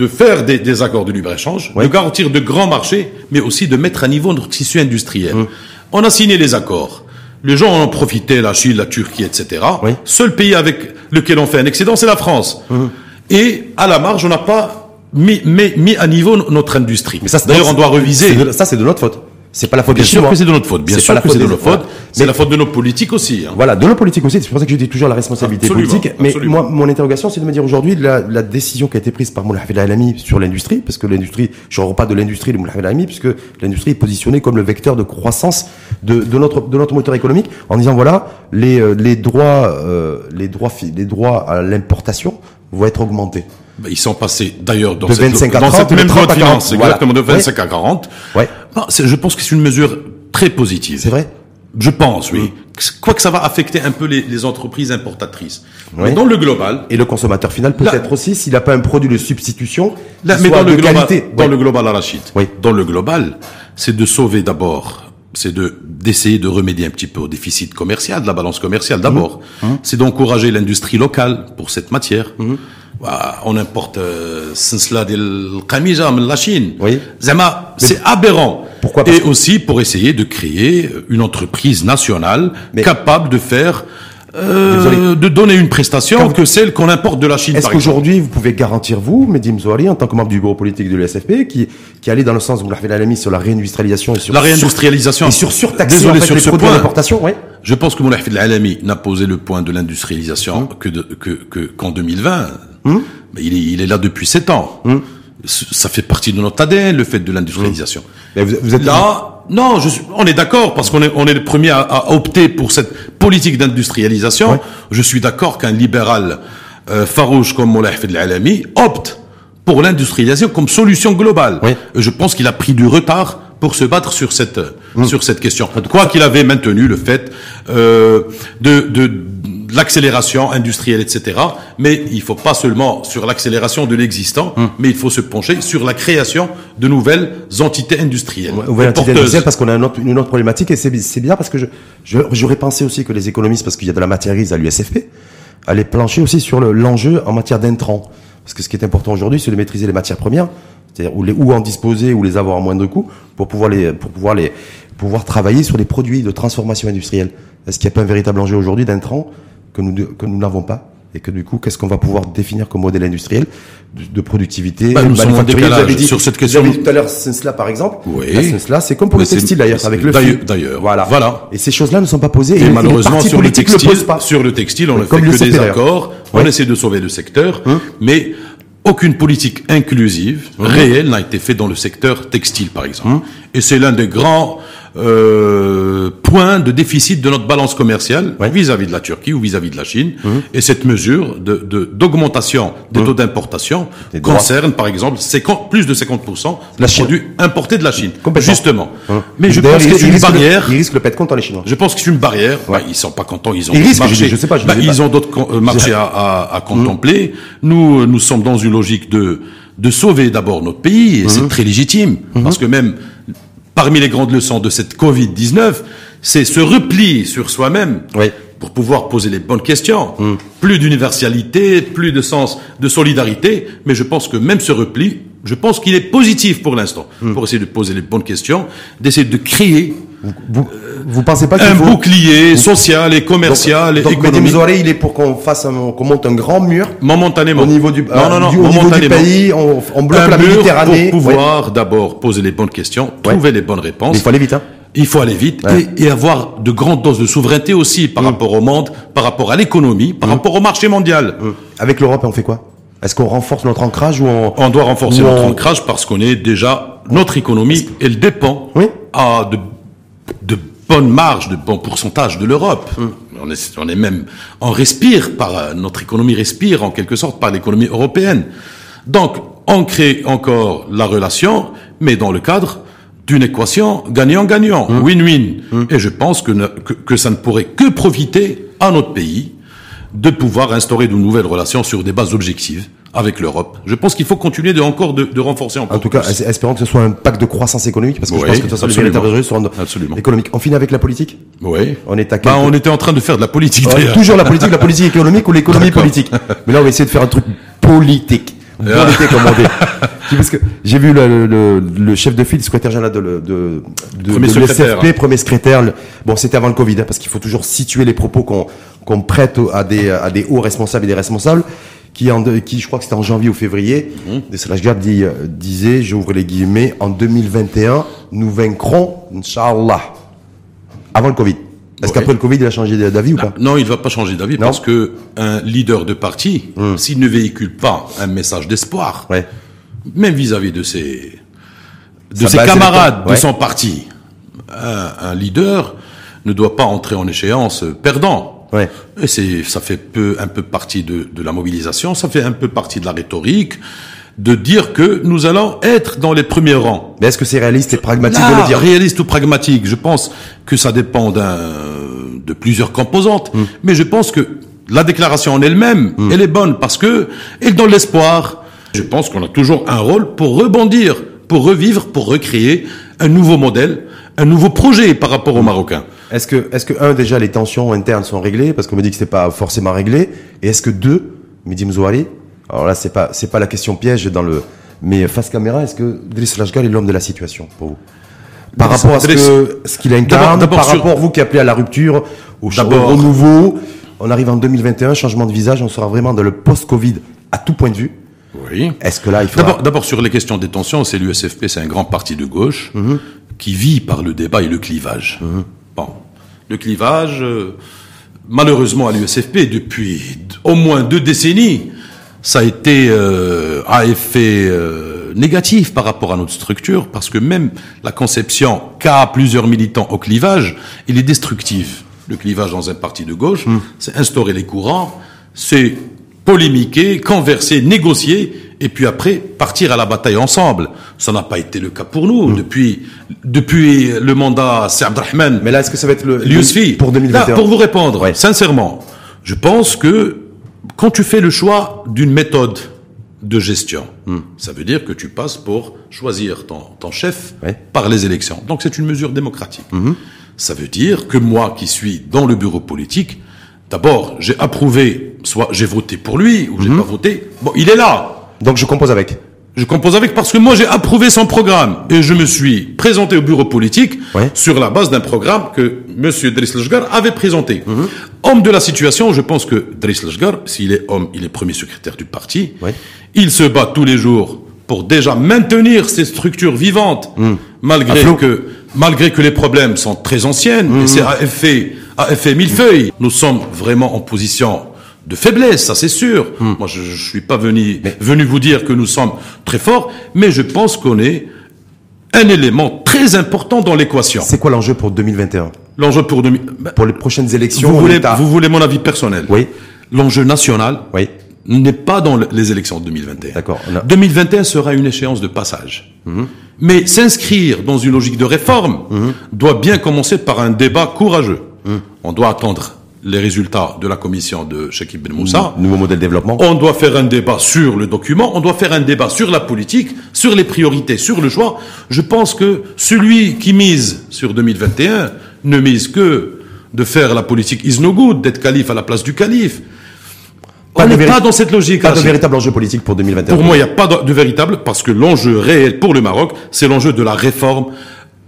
de faire des, des accords de libre-échange, de garantir de grands marchés, mais aussi de mettre à niveau notre tissu industriel. Hum. On a signé les accords. Les gens en ont profité, la Chine, la Turquie, etc. Oui. Seul pays avec lequel on fait un excédent, c'est la France. Hum. Et à la marge, on n'a pas mis, mis, mis, à niveau notre industrie. Mais ça, d'ailleurs, on doit reviser. ça, c'est de notre faute. C'est pas la faute Bien sûr que c'est de notre faute. Bien sûr que c'est de notre faute. C'est la faute de nos politiques aussi. Hein. Voilà, de nos politiques aussi. C'est pour ça que je dis toujours la responsabilité politique. Mais moi, mon interrogation, c'est de me dire aujourd'hui la, la, décision qui a été prise par Moulay Alami sur l'industrie, parce que l'industrie, je ne pas de l'industrie de Moulay Alami, puisque l'industrie est positionnée comme le vecteur de croissance de, de, notre de notre moteur économique, en disant voilà les euh, les droits euh, les droits les droits à l'importation vont être augmentés. Ben, ils sont passés d'ailleurs dans, de cette, 25 à 30, dans cette même loi de finances, exactement de 25 à 40. Ouais. Ben, je pense que c'est une mesure très positive. C'est vrai Je pense, oui. Mmh. Quoique ça va affecter un peu les, les entreprises importatrices. Oui. Mais dans le global... Et le consommateur final peut-être aussi, s'il n'a pas un produit de substitution, là, mais dans le, global, dans le global, Arachid, oui. dans le global, c'est de sauver d'abord c'est de d'essayer de remédier un petit peu au déficit commercial, de la balance commerciale d'abord. Mmh. Mmh. C'est d'encourager l'industrie locale pour cette matière. Mmh. On importe Sensla del Kamija de la Chine. Oui. Zama, c'est aberrant. Pourquoi Et aussi pour essayer de créer une entreprise nationale Mais... capable de faire euh, de donner une prestation que celle qu'on importe de la Chine. Est-ce qu'aujourd'hui vous pouvez garantir vous, Mehdi Mzouari, en tant que membre du bureau politique de l'USFP, qui qui allait dans le sens où vous l'avez mis sur la réindustrialisation et sur la réindustrialisation et sur surtaxer Désolé, en fait, sur les ce produits d'importation. Je pense que Moulay Alami n'a posé le point de l'industrialisation que de, que que qu'en 2020. Hum Mais il est il est là depuis sept ans. Hum Ça fait partie de notre ADN le fait de l'industrialisation. Mais vous, vous êtes là. Non, je suis, on est d'accord parce qu'on est, on est le premier à, à, opter pour cette politique d'industrialisation. Ouais. Je suis d'accord qu'un libéral euh, farouche comme Moulay Hafid Alami opte pour l'industrialisation comme solution globale. Oui. Je pense qu'il a pris du retard pour se battre sur cette sur cette question. Quoi qu'il avait maintenu le fait euh, de, de l'accélération industrielle, etc. Mais il faut pas seulement sur l'accélération de l'existant, Mm. mais il faut se pencher sur la création de nouvelles entités industrielles. Nouvelle entité porteuses. industrielle parce qu'on a un autre- une autre problématique et c'est bien parce que je j'aurais pensé aussi que les économistes, parce qu'il y a de la matière grise à l'USFP, allaient plancher aussi sur le- l'enjeu en matière d'intrants. Parce que ce qui est important aujourd'hui, c'est de maîtriser les matières premières, c'est-à-dire ou, les, ou en disposer ou les avoir à moindre coût pour pouvoir les pour pouvoir les pouvoir travailler sur des produits de transformation industrielle. Est-ce qu'il n'y a pas un véritable enjeu aujourd'hui d'intrants que nous que nous n'avons pas et que du coup, qu'est-ce qu'on va pouvoir définir comme modèle industriel de, productivité bah, Nous en décalage dit, sur cette question. Vous avez dit tout à l'heure Sensla, par exemple. Oui. Sensla, c'est comme pour le textile d'ailleurs, avec le. D'ailleurs. Voilà. voilà. Et ces choses-là ne sont pas posées. Et, malheureusement, sur le textile, sur le textile, on ne fait que des accords. On essaie de sauver le secteur, Hum. mais aucune politique inclusive, réelle, n'a été faite dans le secteur textile, par exemple. Hum. Et c'est l'un des grands euh, point de déficit de notre balance commerciale vis-à-vis de la Turquie ou vis-à-vis de la Chine. Et cette mesure de d'augmentation des taux d'importation concerne, par exemple, 50, plus de 50% des produits importés de la Chine. Justement. Mais je pense que c'est une barrière. ils risquent le pète contre les Chinois. Je pense que c'est une barrière. Bah, ils sont pas contents. Ils ont ils risquent. Je sais pas. Je bah, sais ils pas. ont d'autres marchés à, à, à contempler. Nous, nous sommes dans une logique de de sauver d'abord notre pays, et c'est très légitime, parce que même parmi les grandes leçons de cette Covid-19, c'est ce repli sur soi-même oui. pour pouvoir poser les bonnes questions. Plus d'universalité, plus de sens de solidarité, mais je pense que même ce repli, je pense qu'il est positif pour l'instant, pour essayer de poser les bonnes questions, d'essayer de créer vous, vous pensez pas un faut... bouclier social et commercial donc, et donc économique. Zoaré, il est pour qu'on fasse un, qu'on monte un grand mur. Momentanément. Au niveau du, non, non, non, du, au niveau du pays, on, on bloque un la mur Méditerranée. pour pouvoir d'abord poser les bonnes questions, trouver les bonnes réponses. Il faut aller vite, hein. Il faut aller vite Ouais. et, et avoir de grandes doses de souveraineté aussi par rapport au monde, par rapport à l'économie, par rapport au marché mondial. Avec l'Europe, on fait quoi? Est-ce qu'on renforce notre ancrage ou on On doit renforcer notre ancrage parce qu'on est déjà notre économie, elle dépend Oui. à de, de bonnes marges, de bons pourcentages de l'Europe. On est, on est même, on respire par euh, notre économie respire en quelque sorte par l'économie européenne. Donc, on crée encore la relation, mais dans le cadre d'une équation gagnant-gagnant, win-win. Et je pense que, ne- que, que ça ne pourrait que profiter à notre pays de pouvoir instaurer de nouvelles relations sur des bases objectives avec l'Europe. Je pense qu'il faut continuer de encore de, de renforcer encore. En tout cas, plus. espérons que ce soit un pacte de croissance économique, parce que je Oui, pense que de toute façon, les absolument. enjeux seront Absolument. économiques. On finit avec la politique? Oui. On est à Bah, quelques- on était en train de faire de la politique toujours la politique, la politique économique ou l'économie politique? Mais là, on va essayer de faire un truc politique. Ah. Politique, comme on dit. Parce que j'ai vu le, le, le chef de file, le secrétaire général de, le- de, de, Premier de secrétaire. premier secrétaire. le- Bon, c'était avant le Covid, hein, parce qu'il faut toujours situer les propos qu'on qu'on prête à des, à des hauts responsables et des responsables qui, en, qui je crois que c'était en janvier ou février, de Salashgard dit, euh, disait, j'ouvre les guillemets, en 2021, nous vaincrons, Inch'Allah, avant le Covid. Est-ce Ouais. qu'après le Covid, il a changé d'avis ou pas Non, il ne va pas changer d'avis parce que un leader de parti, s'il ne véhicule pas un message d'espoir, Ouais. même vis-à-vis de ses de ses camarades de son parti, un, un leader ne doit pas entrer en échéance perdant. Ouais. Et c'est, ça fait peu, un peu partie de, de la mobilisation, ça fait un peu partie de la rhétorique, de dire que nous allons être dans les premiers rangs. Mais est-ce que c'est réaliste et pragmatique de le dire réaliste ou pragmatique, je pense que ça dépend d'un, de plusieurs composantes. Hmm. Mais je pense que la déclaration en elle-même, elle est bonne parce que elle donne l'espoir. Je pense qu'on a toujours un rôle pour rebondir, pour revivre, pour recréer un nouveau modèle, un nouveau projet par rapport aux Marocains. Est-ce que, est-ce que un déjà les tensions internes sont réglées parce qu'on me dit que c'est pas forcément réglé et est-ce que deux, Mehdi Mzouari, alors là c'est pas c'est pas la question piège dans le mais face caméra, est-ce que Driss Lashgal est l'homme de la situation pour vous? Par Driss- rapport à ce Driss- que ce qu'il incarne, D'abord- d'abord par sur- rapport vous qui appelez à la rupture, au, au renouveau, on arrive en 2021, changement de visage, on sera vraiment dans le post-Covid à tout point de vue. Oui. Est-ce que là il faudra D'abord, sur les questions des tensions, c'est l'USFP, c'est un grand parti de gauche Mhm. qui vit par le débat et le clivage. Bon, le clivage, euh, malheureusement à l'USFP depuis au moins deux décennies, ça a été euh, à effet euh, négatif par rapport à notre structure, parce que même la conception qu'a plusieurs militants au clivage, il est destructif. Le clivage dans un parti de gauche, c'est instaurer les courants, c'est polémiquer, converser, négocier, et puis après partir à la bataille ensemble. Ça n'a pas été le cas pour nous depuis depuis le mandat Abdelrahman. Mais là est-ce que ça va être le L'USFI. pour 2021 Là, pour vous répondre, Ouais. sincèrement, je pense que quand tu fais le choix d'une méthode de gestion, Hmm. ça veut dire que tu passes pour choisir ton, ton chef Ouais. par les élections. Donc c'est une mesure démocratique. Hmm. Ça veut dire que moi qui suis dans le bureau politique, d'abord j'ai approuvé, soit j'ai voté pour lui ou j'ai Hmm. pas voté. Bon, il est là. Donc je compose avec. Je compose avec parce que moi j'ai approuvé son programme et je me suis présenté au bureau politique sur la base d'un programme que Monsieur Driss Lejgar avait présenté. Mhm. Homme de la situation, je pense que Driss Lejgar, s'il est homme, il est premier secrétaire du parti. Il se bat tous les jours pour déjà maintenir ces structures vivantes, mhm. malgré que malgré que les problèmes sont très anciennes. Et mhm. c'est à effet à effet millefeuille. Nous sommes vraiment en position de faiblesse, ça c'est sûr. Hmm. Moi, je, ne suis pas venu, venu vous dire que nous sommes très forts, mais je pense qu'on est un élément très important dans l'équation. C'est quoi l'enjeu pour 2021 L'enjeu pour ben, pour les prochaines élections. Vous voulez, vous voulez mon avis personnel Oui. L'enjeu national. Oui. N'est pas dans les élections de 2021. D'accord. 2021 sera une échéance de passage. Mhm. Mais s'inscrire dans une logique de réforme mhm. doit bien commencer par un débat courageux. Mhm. On doit attendre les résultats de la commission de Shakib Ben Moussa. Nouveau modèle de développement. On doit faire un débat sur le document, on doit faire un débat sur la politique, sur les priorités, sur le choix. Je pense que celui qui mise sur 2021 ne mise que de faire la politique is no good, d'être calife à la place du calife. on n'est pas dans cette logique. Pas de véritable enjeu politique pour 2021. Pour moi, il n'y a pas de, véritable, parce que l'enjeu réel pour le Maroc, c'est l'enjeu de la réforme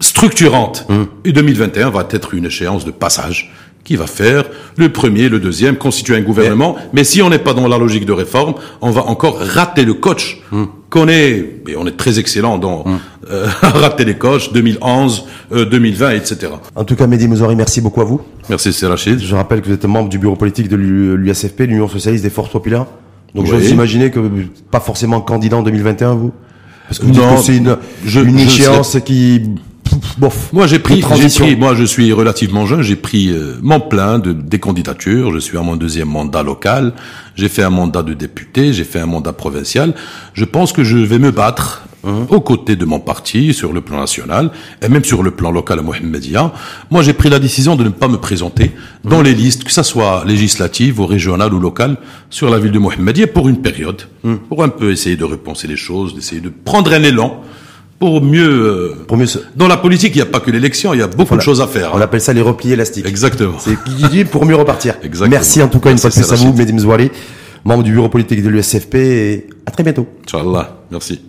structurante. Hum. Et 2021 va être une échéance de passage qui va faire le premier, le deuxième, constituer un gouvernement. Mais, si on n'est pas dans la logique de réforme, on va encore rater le coach hmm. qu'on est, et on est très excellent dans hmm. euh, (laughs) rater les coachs 2011, 2020, etc. En tout cas, Mehdi Mouzori, merci beaucoup à vous. Merci, c'est Rachid. Je rappelle que vous êtes membre du bureau politique de l'USFP, l'Union Socialiste des Forces Populaires. Donc, je j'ose imaginer que pas forcément candidat en 2021, vous? Parce que vous c'est une, une échéance qui moi j'ai pris, pris, moi je suis relativement jeune, j'ai pris euh, mon plein de des candidatures. Je suis à mon deuxième mandat local. J'ai fait un mandat de député, j'ai fait un mandat provincial. Je pense que je vais me battre hein, aux côtés de mon parti sur le plan national et même sur le plan local à Mohamedia. Moi j'ai pris la décision de ne pas me présenter dans les listes, que ça soit législative ou régionale ou locale, sur la ville de Mohamedia pour une période, hein. pour un peu essayer de repenser les choses, d'essayer de prendre un élan pour mieux. Euh, pour mieux Dans la politique, il n'y a pas que l'élection, il y a beaucoup de choses à faire. On appelle ça les replis élastiques. Exactement. C'est pour mieux repartir. Exactement. Merci en tout cas une fois de plus à vous, Medim Zouari, membre du bureau politique de l'USFP, et à très bientôt. Inch'Allah. Merci.